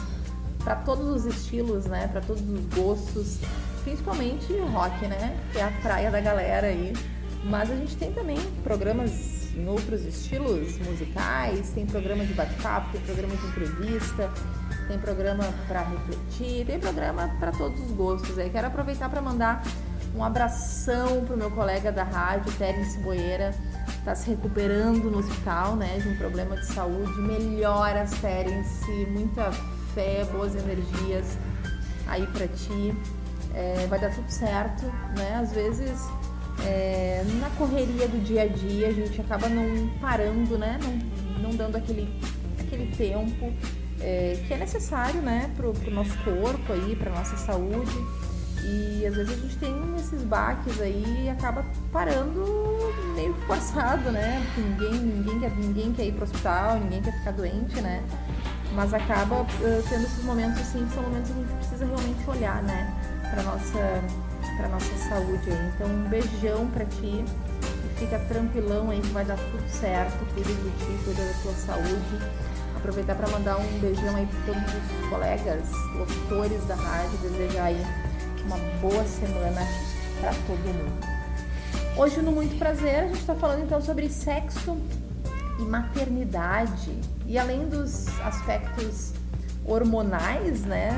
para todos os estilos, né? Para todos os gostos, principalmente rock, né? Que é a praia da galera aí. Mas a gente tem também programas em outros estilos musicais, tem programa de bate-papo, tem programa de entrevista, tem programa para refletir, tem programa para todos os gostos. Aí quero aproveitar para mandar um abração pro meu colega da rádio, Terence Boeira, está se recuperando no hospital, né, de um problema de saúde. Melhoras, Terence, muita fé, boas energias aí para ti. É, vai dar tudo certo, né? Às vezes é, na correria do dia a dia a gente acaba não parando, né? Não, não dando aquele, aquele tempo é, que é necessário, né, pro, pro nosso corpo aí, pra nossa saúde. E às vezes a gente tem esses baques aí e acaba parando meio forçado, né? Porque ninguém, ninguém, quer, ninguém quer ir pro hospital, ninguém quer ficar doente, né? Mas acaba uh, tendo esses momentos assim, que são momentos que a gente precisa realmente olhar, né? Pra nossa, nossa saúde aí. Então um beijão pra ti. Fica tranquilão aí que vai dar tudo certo. Cuida de ti, cuida da tua saúde. Aproveitar para mandar um beijão aí para todos os colegas, locutores da rádio, desejar aí uma boa semana para todo mundo. Hoje no Muito Prazer a gente está falando então sobre sexo e maternidade e além dos aspectos hormonais, né,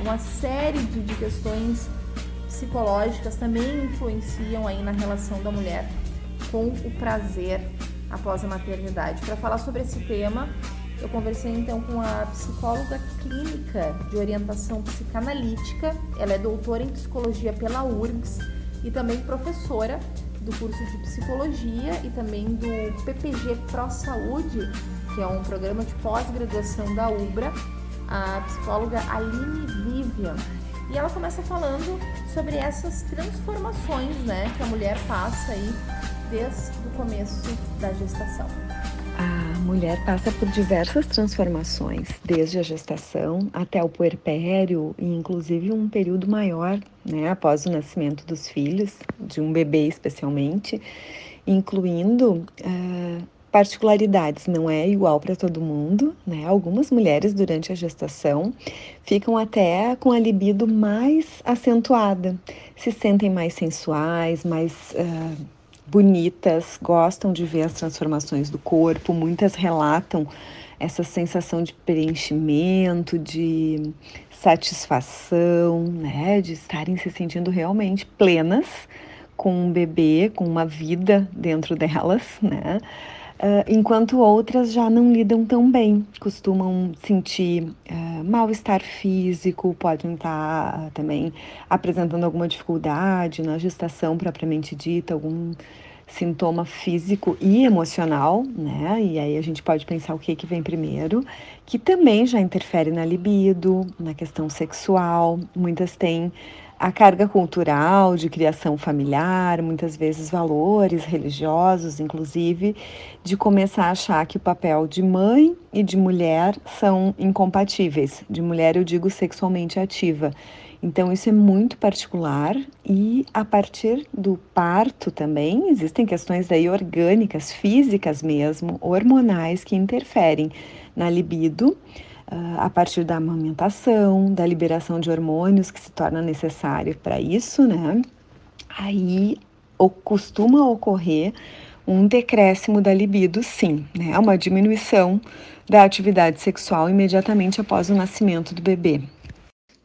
uma série de questões psicológicas também influenciam aí na relação da mulher com o prazer após a maternidade. Para falar sobre esse tema, eu conversei então com a psicóloga clínica de orientação psicanalítica. Ela é doutora em psicologia pela URGS e também professora do curso de psicologia e também do PPG Pro Saúde, que é um programa de pós-graduação da UBRA, a psicóloga Aline Vivian. E ela começa falando sobre essas transformações, né, que a mulher passa aí desde começo da gestação. A mulher passa por diversas transformações, desde a gestação até o puerpério e inclusive um período maior, né, após o nascimento dos filhos, de um bebê especialmente, incluindo uh, particularidades, não é igual para todo mundo, né? Algumas mulheres durante a gestação ficam até com a libido mais acentuada, se sentem mais sensuais, mais uh, bonitas, gostam de ver as transformações do corpo, muitas relatam essa sensação de preenchimento, de satisfação, né, de estarem se sentindo realmente plenas com um bebê, com uma vida dentro delas, né? Uh, enquanto outras já não lidam tão bem, costumam sentir uh, mal-estar físico, podem estar uh, também apresentando alguma dificuldade na gestação propriamente dita, algum sintoma físico e emocional, né? E aí a gente pode pensar o que que vem primeiro, que também já interfere na libido, na questão sexual. Muitas têm a carga cultural de criação familiar, muitas vezes valores religiosos, inclusive, de começar a achar que o papel de mãe e de mulher são incompatíveis. De mulher eu digo sexualmente ativa então, isso é muito particular e a partir do parto também existem questões daí orgânicas, físicas mesmo, hormonais que interferem na libido ah, a partir da amamentação, da liberação de hormônios que se torna necessário para isso, né? Aí costuma ocorrer um decréscimo da libido, sim, né? Uma diminuição da atividade sexual imediatamente após o nascimento do bebê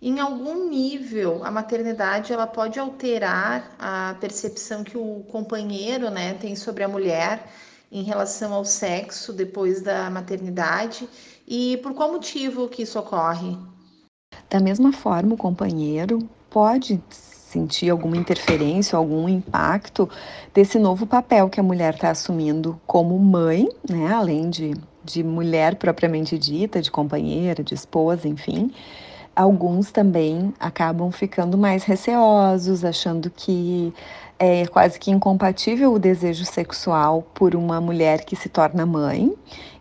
em algum nível a maternidade ela pode alterar a percepção que o companheiro né, tem sobre a mulher em relação ao sexo depois da maternidade e por qual motivo que isso ocorre? Da mesma forma, o companheiro pode sentir alguma interferência, algum impacto desse novo papel que a mulher está assumindo como mãe, né, além de, de mulher propriamente dita, de companheira, de esposa, enfim alguns também acabam ficando mais receosos, achando que é quase que incompatível o desejo sexual por uma mulher que se torna mãe,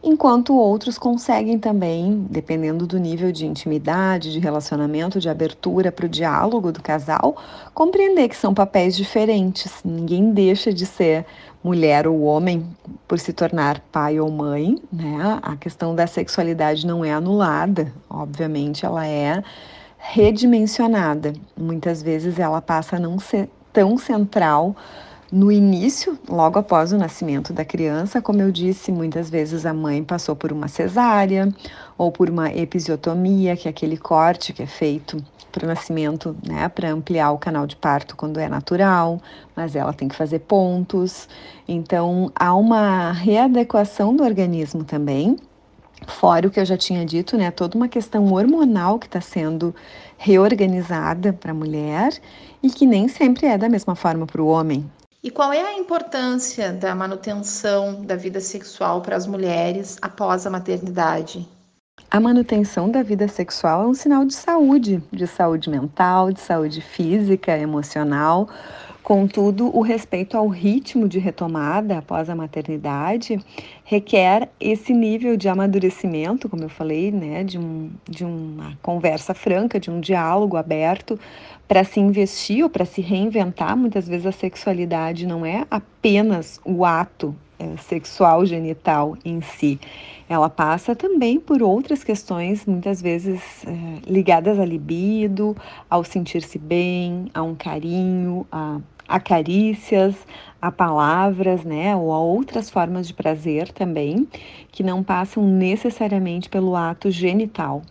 enquanto outros conseguem também, dependendo do nível de intimidade, de relacionamento, de abertura para o diálogo do casal, compreender que são papéis diferentes. Ninguém deixa de ser mulher ou homem por se tornar pai ou mãe, né? A questão da sexualidade não é anulada, obviamente ela é redimensionada. Muitas vezes ela passa a não ser tão central no início, logo após o nascimento da criança, como eu disse, muitas vezes a mãe passou por uma cesárea ou por uma episiotomia, que é aquele corte que é feito para o nascimento, né, para ampliar o canal de parto quando é natural, mas ela tem que fazer pontos. Então, há uma readequação do organismo também, fora o que eu já tinha dito, né, toda uma questão hormonal que está sendo reorganizada para a mulher e que nem sempre é da mesma forma para o homem. E qual é a importância da manutenção da vida sexual para as mulheres após a maternidade? A manutenção da vida sexual é um sinal de saúde, de saúde mental, de saúde física, emocional, Contudo, o respeito ao ritmo de retomada após a maternidade requer esse nível de amadurecimento, como eu falei, né, de, um, de uma conversa franca, de um diálogo aberto para se investir ou para se reinventar. Muitas vezes a sexualidade não é apenas o ato sexual genital em si. Ela passa também por outras questões, muitas vezes é, ligadas à libido, ao sentir-se bem, a um carinho, a a carícias, a palavras, né, ou a outras formas de prazer também, que não passam necessariamente pelo ato genital.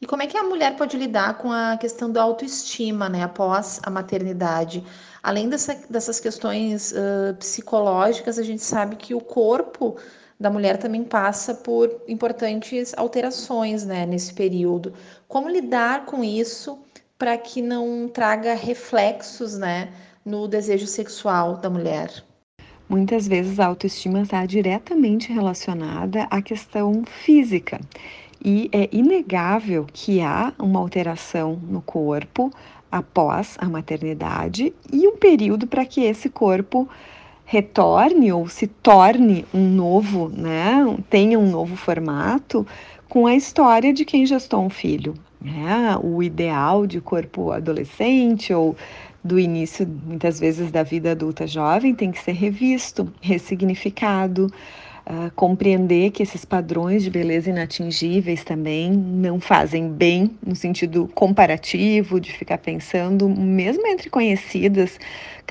E como é que a mulher pode lidar com a questão da autoestima, né, após a maternidade? Além dessa, dessas questões uh, psicológicas, a gente sabe que o corpo da mulher também passa por importantes alterações, né, nesse período. Como lidar com isso para que não traga reflexos, né, no desejo sexual da mulher? Muitas vezes a autoestima está diretamente relacionada à questão física. E é inegável que há uma alteração no corpo após a maternidade e um período para que esse corpo retorne ou se torne um novo, né, tenha um novo formato com a história de quem gestou um filho. Né? O ideal de corpo adolescente ou do início, muitas vezes, da vida adulta jovem tem que ser revisto, ressignificado, compreender que esses padrões de beleza inatingíveis também não fazem bem no sentido comparativo, de ficar pensando, mesmo entre conhecidas,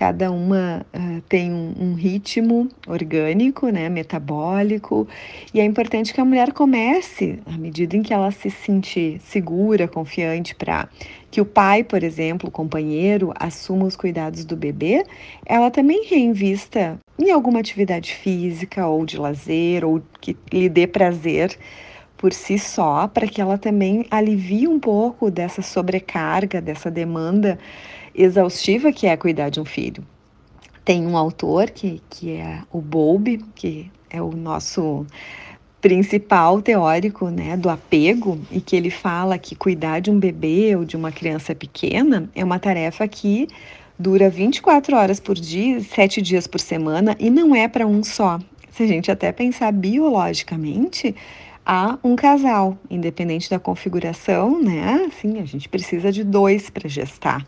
cada uma uh, tem um, um, ritmo orgânico, né, metabólico, e é importante que a mulher comece, à medida em que ela se sentir segura, confiante para que o pai, por exemplo, o companheiro, assuma os cuidados do bebê, ela também reinvista em alguma atividade física ou de lazer ou que lhe dê prazer por si só, para que ela também alivie um pouco dessa sobrecarga, dessa demanda exaustiva que é cuidar de um filho. Tem um autor que, que é o Bowlby, que é o nosso principal teórico né, do apego e que ele fala que cuidar de um bebê ou de uma criança pequena é uma tarefa que dura 24 horas por dia, 7 dias por semana e não é para um só. Se a gente até pensar biologicamente, há um casal, independente da configuração, né? Assim, a gente precisa de dois para gestar.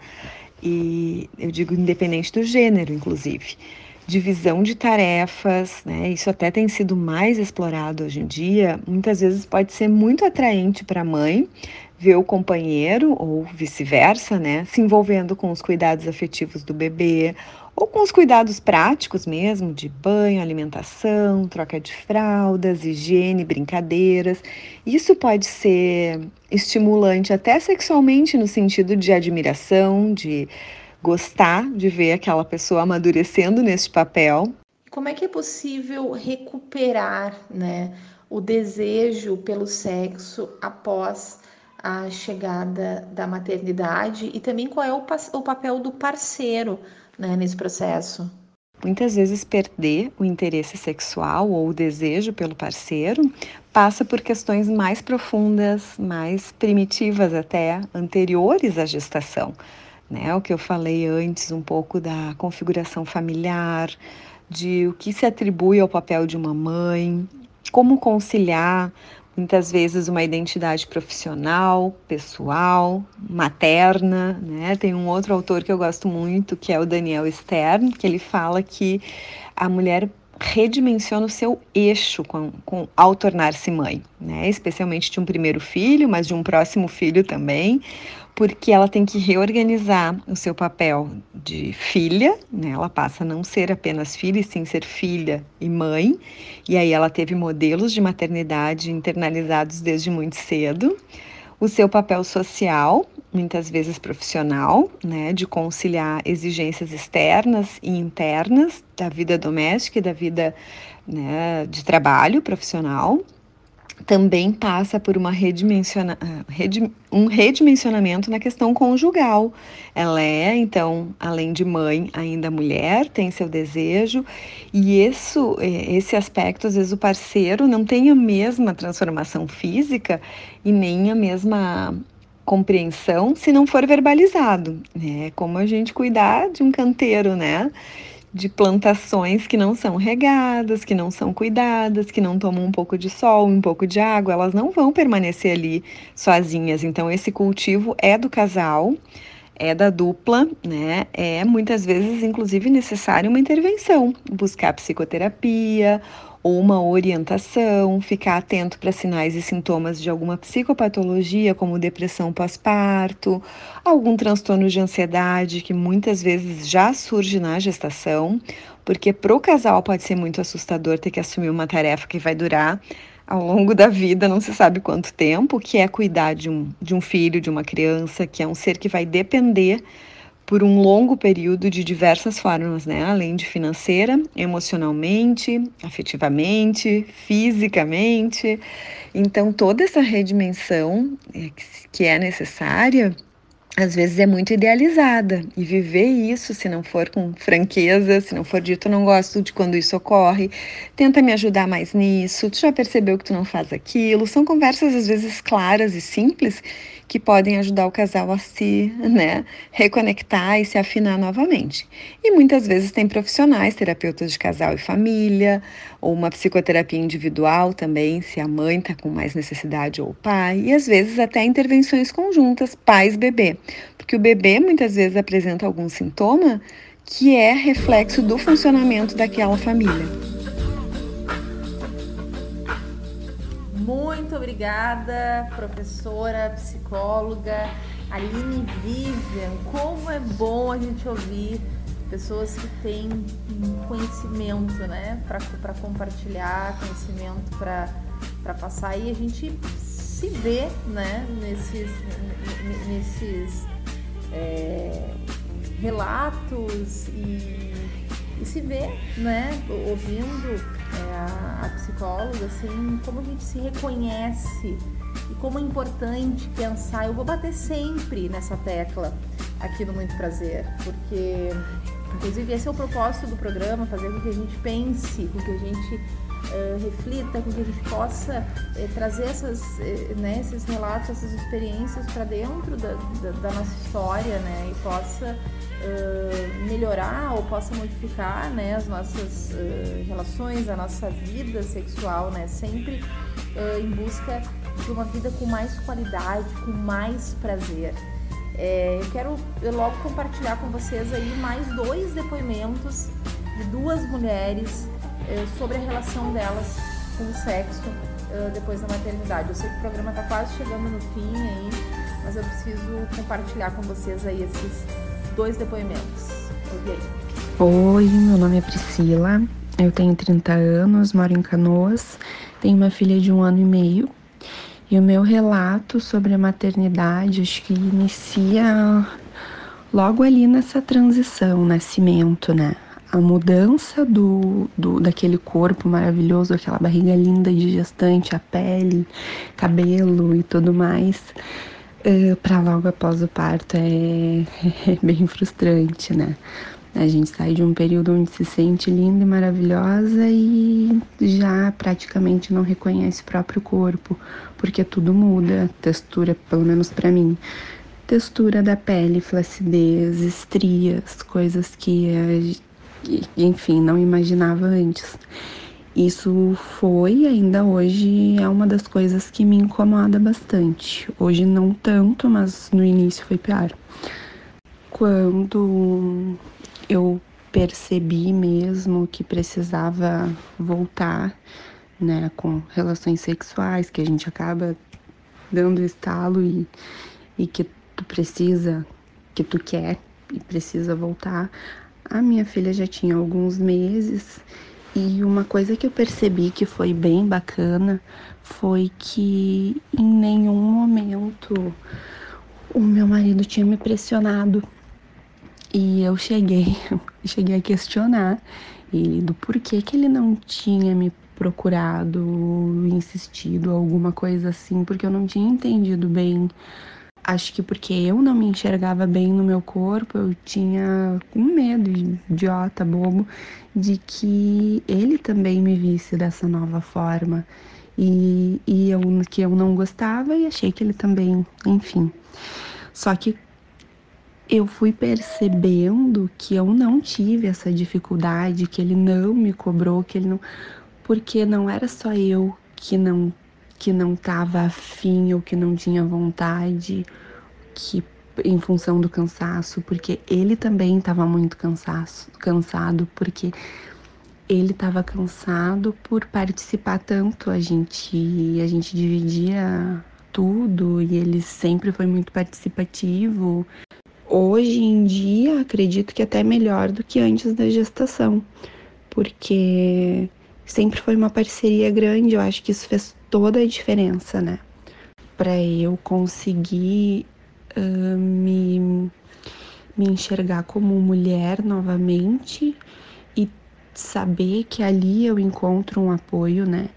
E eu digo independente do gênero, inclusive divisão de tarefas, né? Isso até tem sido mais explorado hoje em dia. Muitas vezes pode ser muito atraente para a mãe ver o companheiro ou vice-versa, né, se envolvendo com os cuidados afetivos do bebê ou com os cuidados práticos mesmo, de banho, alimentação, troca de fraldas, higiene, brincadeiras. Isso pode ser estimulante até sexualmente no sentido de admiração, de gostar de ver aquela pessoa amadurecendo nesse papel. Como é que é possível recuperar, né, o desejo pelo sexo após a chegada da maternidade e também qual é o, o papel do parceiro né, nesse processo? Muitas vezes perder o interesse sexual ou o desejo pelo parceiro passa por questões mais profundas, mais primitivas até, anteriores à gestação né? O que eu falei antes, um pouco da configuração familiar, de o que se atribui ao papel de uma mãe, como conciliar muitas vezes uma identidade profissional, pessoal, materna, né? Tem um outro autor que eu gosto muito, que é o Daniel Stern, que ele fala que a mulher redimensiona o seu eixo com, com, ao tornar-se mãe, né? especialmente de um primeiro filho, mas de um próximo filho também, porque ela tem que reorganizar o seu papel de filha, né? Ela passa a não ser apenas filha, e sim ser filha e mãe. E aí ela teve modelos de maternidade internalizados desde muito cedo. O seu papel social, muitas vezes profissional, né, de conciliar exigências externas e internas da vida doméstica e da vida né, de trabalho profissional também passa por uma redimensiona, ah, um redimensionamento na questão conjugal. Ela é, então, além de mãe, ainda mulher, tem seu desejo, e isso, é, esse aspecto, às vezes, o parceiro não tem a mesma transformação física e nem a mesma compreensão se não for verbalizado. É como a gente cuidar de um canteiro, né? De plantações que não são regadas, que não são cuidadas, que não tomam um pouco de sol, um pouco de água, elas não vão permanecer ali sozinhas. Então, esse cultivo é do casal, é da dupla, né? É muitas vezes, inclusive, necessário uma intervenção, buscar psicoterapia ou uma orientação, ficar atento para sinais e sintomas de alguma psicopatologia, como depressão pós-parto, algum transtorno de ansiedade que muitas vezes já surge na gestação, porque para o casal pode ser muito assustador ter que assumir uma tarefa que vai durar ao longo da vida, não se sabe quanto tempo, que é cuidar de um, de um filho, de uma criança, que é um ser que vai depender por um longo período de diversas formas, né? Além de financeira, emocionalmente, afetivamente, fisicamente. Então, toda essa redimensão é, que é necessária às vezes é muito idealizada e viver isso, se não for com franqueza, se não for dito, não gosto de quando isso ocorre, tenta me ajudar mais nisso, tu já percebeu que tu não faz aquilo, são conversas às vezes claras e simples que podem ajudar o casal a se né, reconectar e se afinar novamente. E muitas vezes tem profissionais, terapeutas de casal e família, ou uma psicoterapia individual também, se a mãe está com mais necessidade ou o pai, e às vezes até intervenções conjuntas, pais-bebê, porque o bebê muitas vezes apresenta algum sintoma que é reflexo do funcionamento daquela família. Obrigada, professora, psicóloga Aline Vivian. Como é bom a gente ouvir pessoas que têm conhecimento, né, para compartilhar, conhecimento para passar e a gente se vê, né, nesses, nesses é, relatos e, e se vê, né, ouvindo é, a, a psicóloga, assim, como a gente se reconhece e como é importante pensar. Eu vou bater sempre nessa tecla aqui no Muito Prazer, porque, inclusive, esse é o propósito do programa: fazer com que a gente pense, com que a gente uh, reflita, com que a gente possa uh, trazer essas, uh, né, esses relatos, essas experiências para dentro da, da, da, nossa história, né, e possa melhorar ou possa modificar, né, as nossas relações, a nossa vida sexual, né, sempre em busca de uma vida com mais qualidade, com mais prazer. É, eu quero logo compartilhar com vocês aí mais dois depoimentos de duas mulheres sobre a relação delas com o sexo depois da maternidade. Eu sei que o programa está quase chegando no fim aí, mas eu preciso compartilhar com vocês aí esses dois depoimentos. Oi, meu nome é Priscila, eu tenho 30 anos, moro em Canoas, tenho uma filha de um ano e meio. E o meu relato sobre a maternidade acho que inicia logo ali nessa transição, nascimento, né? a mudança do, do daquele corpo maravilhoso, aquela barriga linda de gestante, a pele, cabelo e tudo mais, eh, para logo após o parto é, é bem frustrante, né? A gente sai de um período onde se sente linda e maravilhosa e já praticamente não reconhece o próprio corpo, porque tudo muda, textura, pelo menos para mim, textura da pele, flacidez, estrias, coisas que, enfim, não imaginava antes. Isso foi ainda hoje é uma das coisas que me incomoda bastante. Hoje não tanto, mas no início foi pior. Quando eu percebi mesmo que precisava voltar, né, com relações sexuais, que a gente acaba dando estalo e, e que tu precisa, que tu quer e precisa voltar. A minha filha já tinha alguns meses e uma coisa que eu percebi que foi bem bacana foi que em nenhum momento o meu marido tinha me pressionado. E eu cheguei, cheguei a questionar ele do porquê que ele não tinha me procurado, insistido, alguma coisa assim, porque eu não tinha entendido bem Acho que porque eu não me enxergava bem no meu corpo, eu tinha um medo idiota, bobo, de que ele também me visse dessa nova forma. E, e eu, que eu não gostava e achei que ele também, enfim. Só que eu fui percebendo que eu não tive essa dificuldade, que ele não me cobrou, que ele não. Porque não era só eu que não que não estava afim ou que não tinha vontade, que em função do cansaço, porque ele também estava muito cansaço, cansado, porque ele estava cansado por participar tanto, a gente a gente dividia tudo e ele sempre foi muito participativo. Hoje em dia, acredito que até melhor do que antes da gestação, porque sempre foi uma parceria grande, eu acho que isso fez toda a diferença, né? Para eu conseguir uh, me, me enxergar como mulher novamente e saber que ali eu encontro um apoio, né?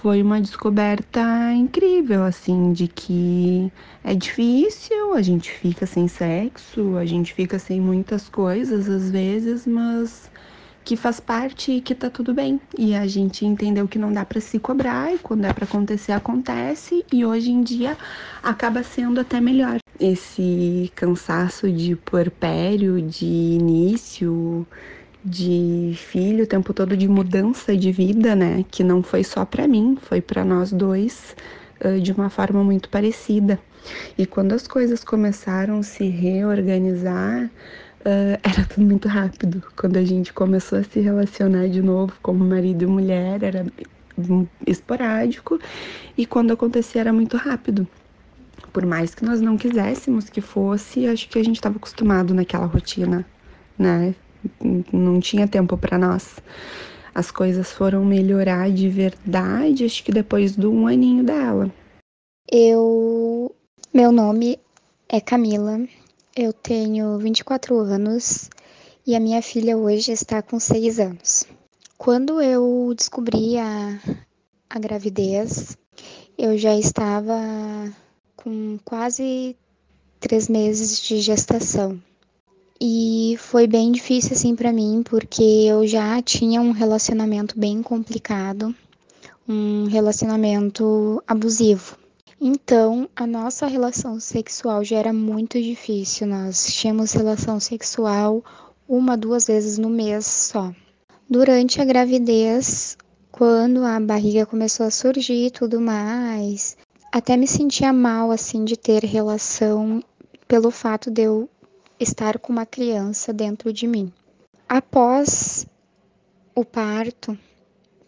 Foi uma descoberta incrível, assim, de que é difícil, a gente fica sem sexo, a gente fica sem muitas coisas às vezes, mas que faz parte e que tá tudo bem. E a gente entendeu que não dá para se cobrar e quando é para acontecer acontece e hoje em dia acaba sendo até melhor. Esse cansaço de puerpério, de início, de filho, o tempo todo de mudança de vida, né, que não foi só para mim, foi para nós dois de uma forma muito parecida. E quando as coisas começaram a se reorganizar, uh, era tudo muito rápido. Quando a gente começou a se relacionar de novo como marido e mulher, era esporádico e quando acontecia era muito rápido. Por mais que nós não quiséssemos que fosse, acho que a gente estava acostumado naquela rotina, né? Não tinha tempo para nós. As coisas foram melhorar de verdade, acho que depois do um aninho dela. Eu. Meu nome é Camila, eu tenho 24 anos e a minha filha hoje está com 6 anos. Quando eu descobri a, a gravidez, eu já estava com quase três meses de gestação. E foi bem difícil assim para mim, porque eu já tinha um relacionamento bem complicado, um relacionamento abusivo. Então, a nossa relação sexual já era muito difícil. Nós tínhamos relação sexual uma, duas vezes no mês só. Durante a gravidez, quando a barriga começou a surgir e tudo mais, até me sentia mal assim de ter relação pelo fato de eu estar com uma criança dentro de mim. Após o parto,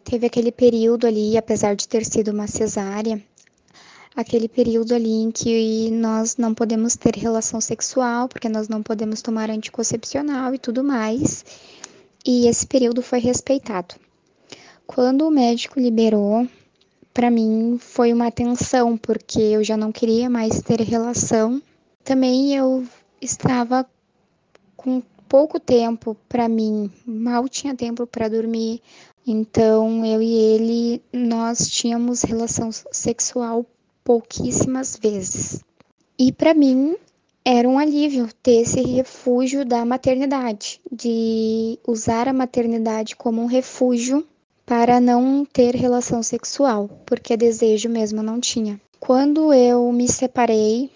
teve aquele período ali, apesar de ter sido uma cesárea, aquele período ali em que nós não podemos ter relação sexual, porque nós não podemos tomar anticoncepcional e tudo mais. E esse período foi respeitado. Quando o médico liberou, para mim foi uma tensão, porque eu já não queria mais ter relação. Também eu estava com pouco tempo para mim, mal tinha tempo para dormir. Então eu e ele nós tínhamos relação sexual pouquíssimas vezes. E para mim era um alívio ter esse refúgio da maternidade, de usar a maternidade como um refúgio para não ter relação sexual, porque desejo mesmo não tinha. Quando eu me separei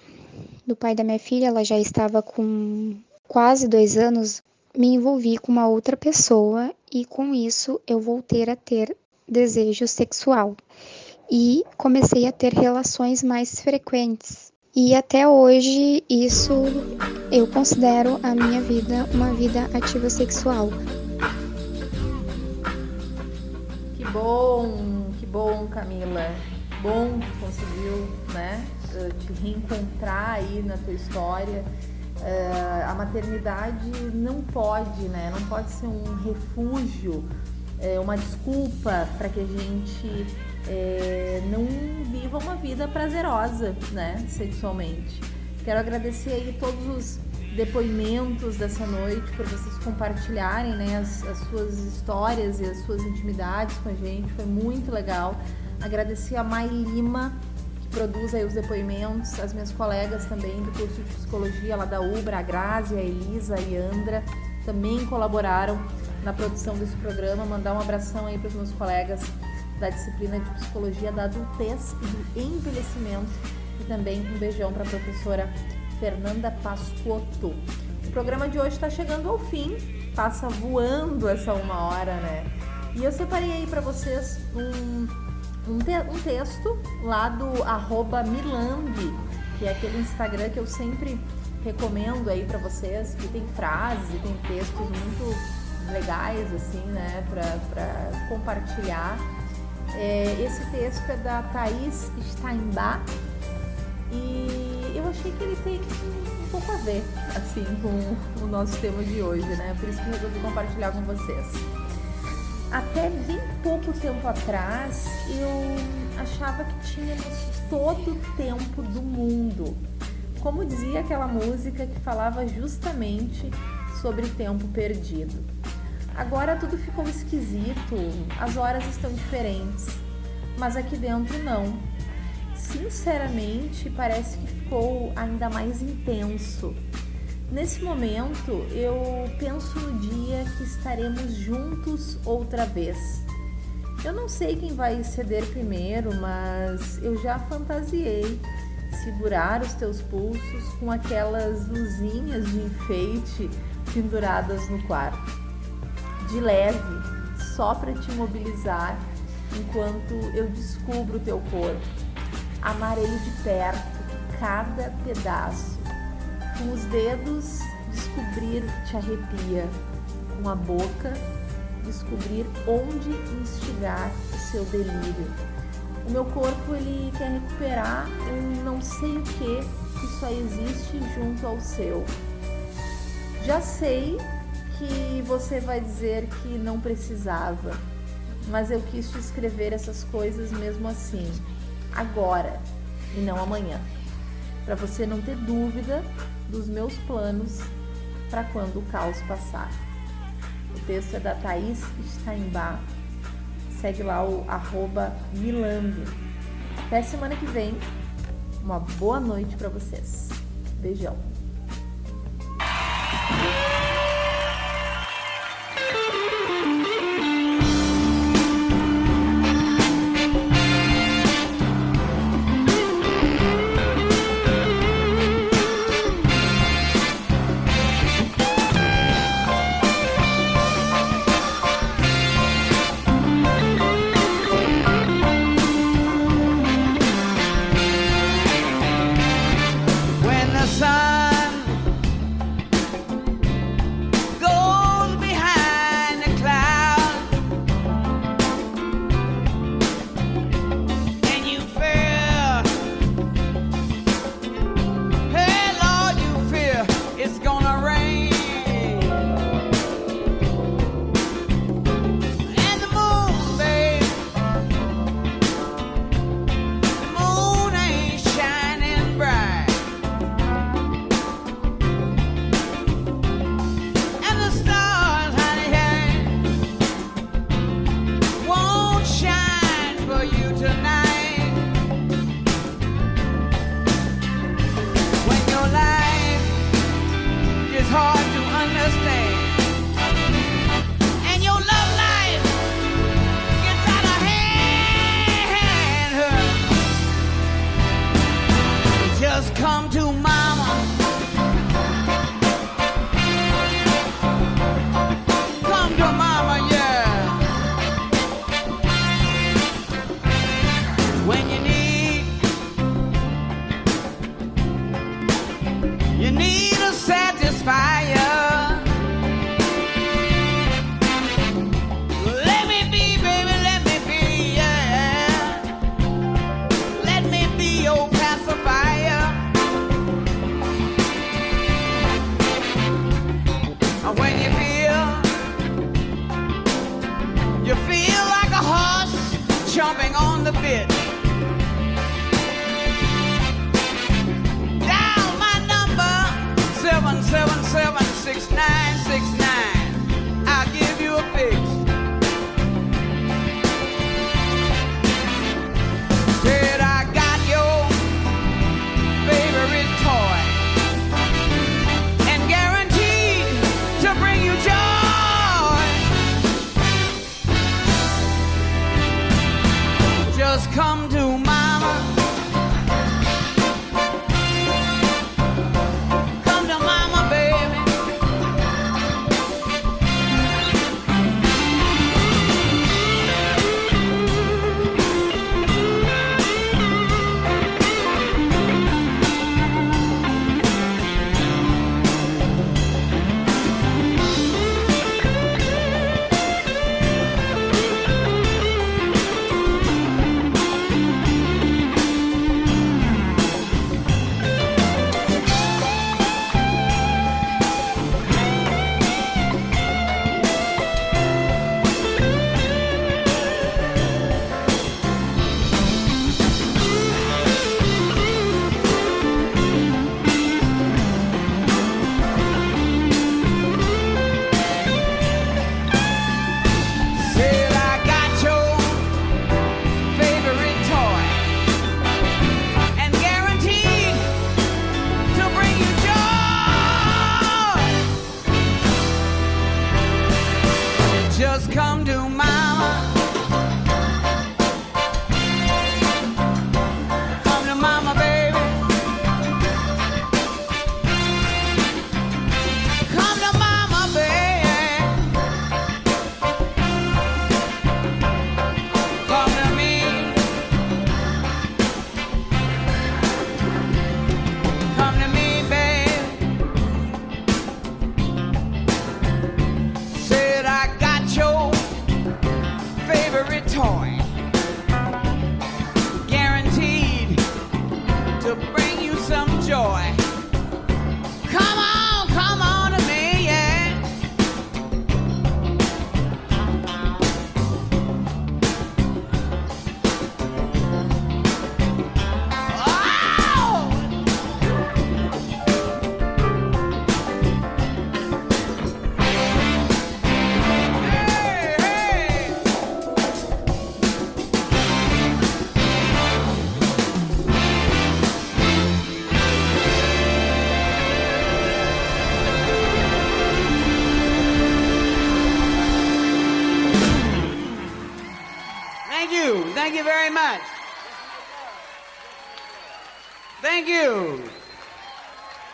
do pai da minha filha, ela já estava com quase dois anos, me envolvi com uma outra pessoa e com isso eu voltei a ter desejo sexual e comecei a ter relações mais frequentes. E até hoje isso eu considero a minha vida uma vida ativa sexual. Que bom, que bom, Camila. Bom que conseguiu, né, te reencontrar aí na tua história. Uh, a maternidade não pode, né, não pode ser um refúgio, é, uma desculpa para que a gente é, não viva uma vida prazerosa, né, sexualmente. Quero agradecer aí todos os depoimentos dessa noite, por vocês compartilharem né, as, as, suas histórias e as suas intimidades com a gente, foi muito legal. Agradecer a Mai Lima, que produz aí os depoimentos, as minhas colegas também do curso de psicologia lá da UBRA, a Grazi, a Elisa, a Yandra, também colaboraram na produção desse programa. Mandar um abração aí para os meus colegas da disciplina de psicologia da adultez e do envelhecimento e também um beijão para a professora Fernanda Pascotto. O programa de hoje está chegando ao fim, passa voando essa uma hora, né? E eu separei aí para vocês um, um, te, um, texto lá do arroba Milambi, que é aquele Instagram que eu sempre recomendo aí para vocês, que tem frases tem textos muito legais, assim, né, para compartilhar. É, esse texto é da Thaís Steinbach e eu achei que ele tem um pouco a ver, assim, com o nosso tema de hoje, né? Por isso que eu resolvi compartilhar com vocês. Até bem pouco tempo atrás, eu achava que tínhamos todo o tempo do mundo. Como dizia aquela música que falava justamente sobre tempo perdido. Agora tudo ficou esquisito, as horas estão diferentes, mas aqui dentro não sinceramente, parece que ficou ainda mais intenso. Nesse momento, eu penso no dia que estaremos juntos outra vez. Eu não sei quem vai ceder primeiro, mas eu já fantasiei segurar os teus pulsos com aquelas luzinhas de enfeite penduradas no quarto. De leve, só para te mobilizar enquanto eu descubro o teu corpo amar ele de perto, cada pedaço. Com os dedos, descobrir o que te arrepia. Com a boca, descobrir onde instigar o seu delírio. O meu corpo ele quer recuperar um não sei o que que só existe junto ao seu. Já sei que você vai dizer que não precisava, mas eu quis te escrever essas coisas mesmo assim agora e não amanhã, para você não ter dúvida dos meus planos para quando o caos passar. O texto é da Thaís Steinbach. Segue lá o arroba Milambi. Até semana que vem. Uma boa noite para vocês. Beijão.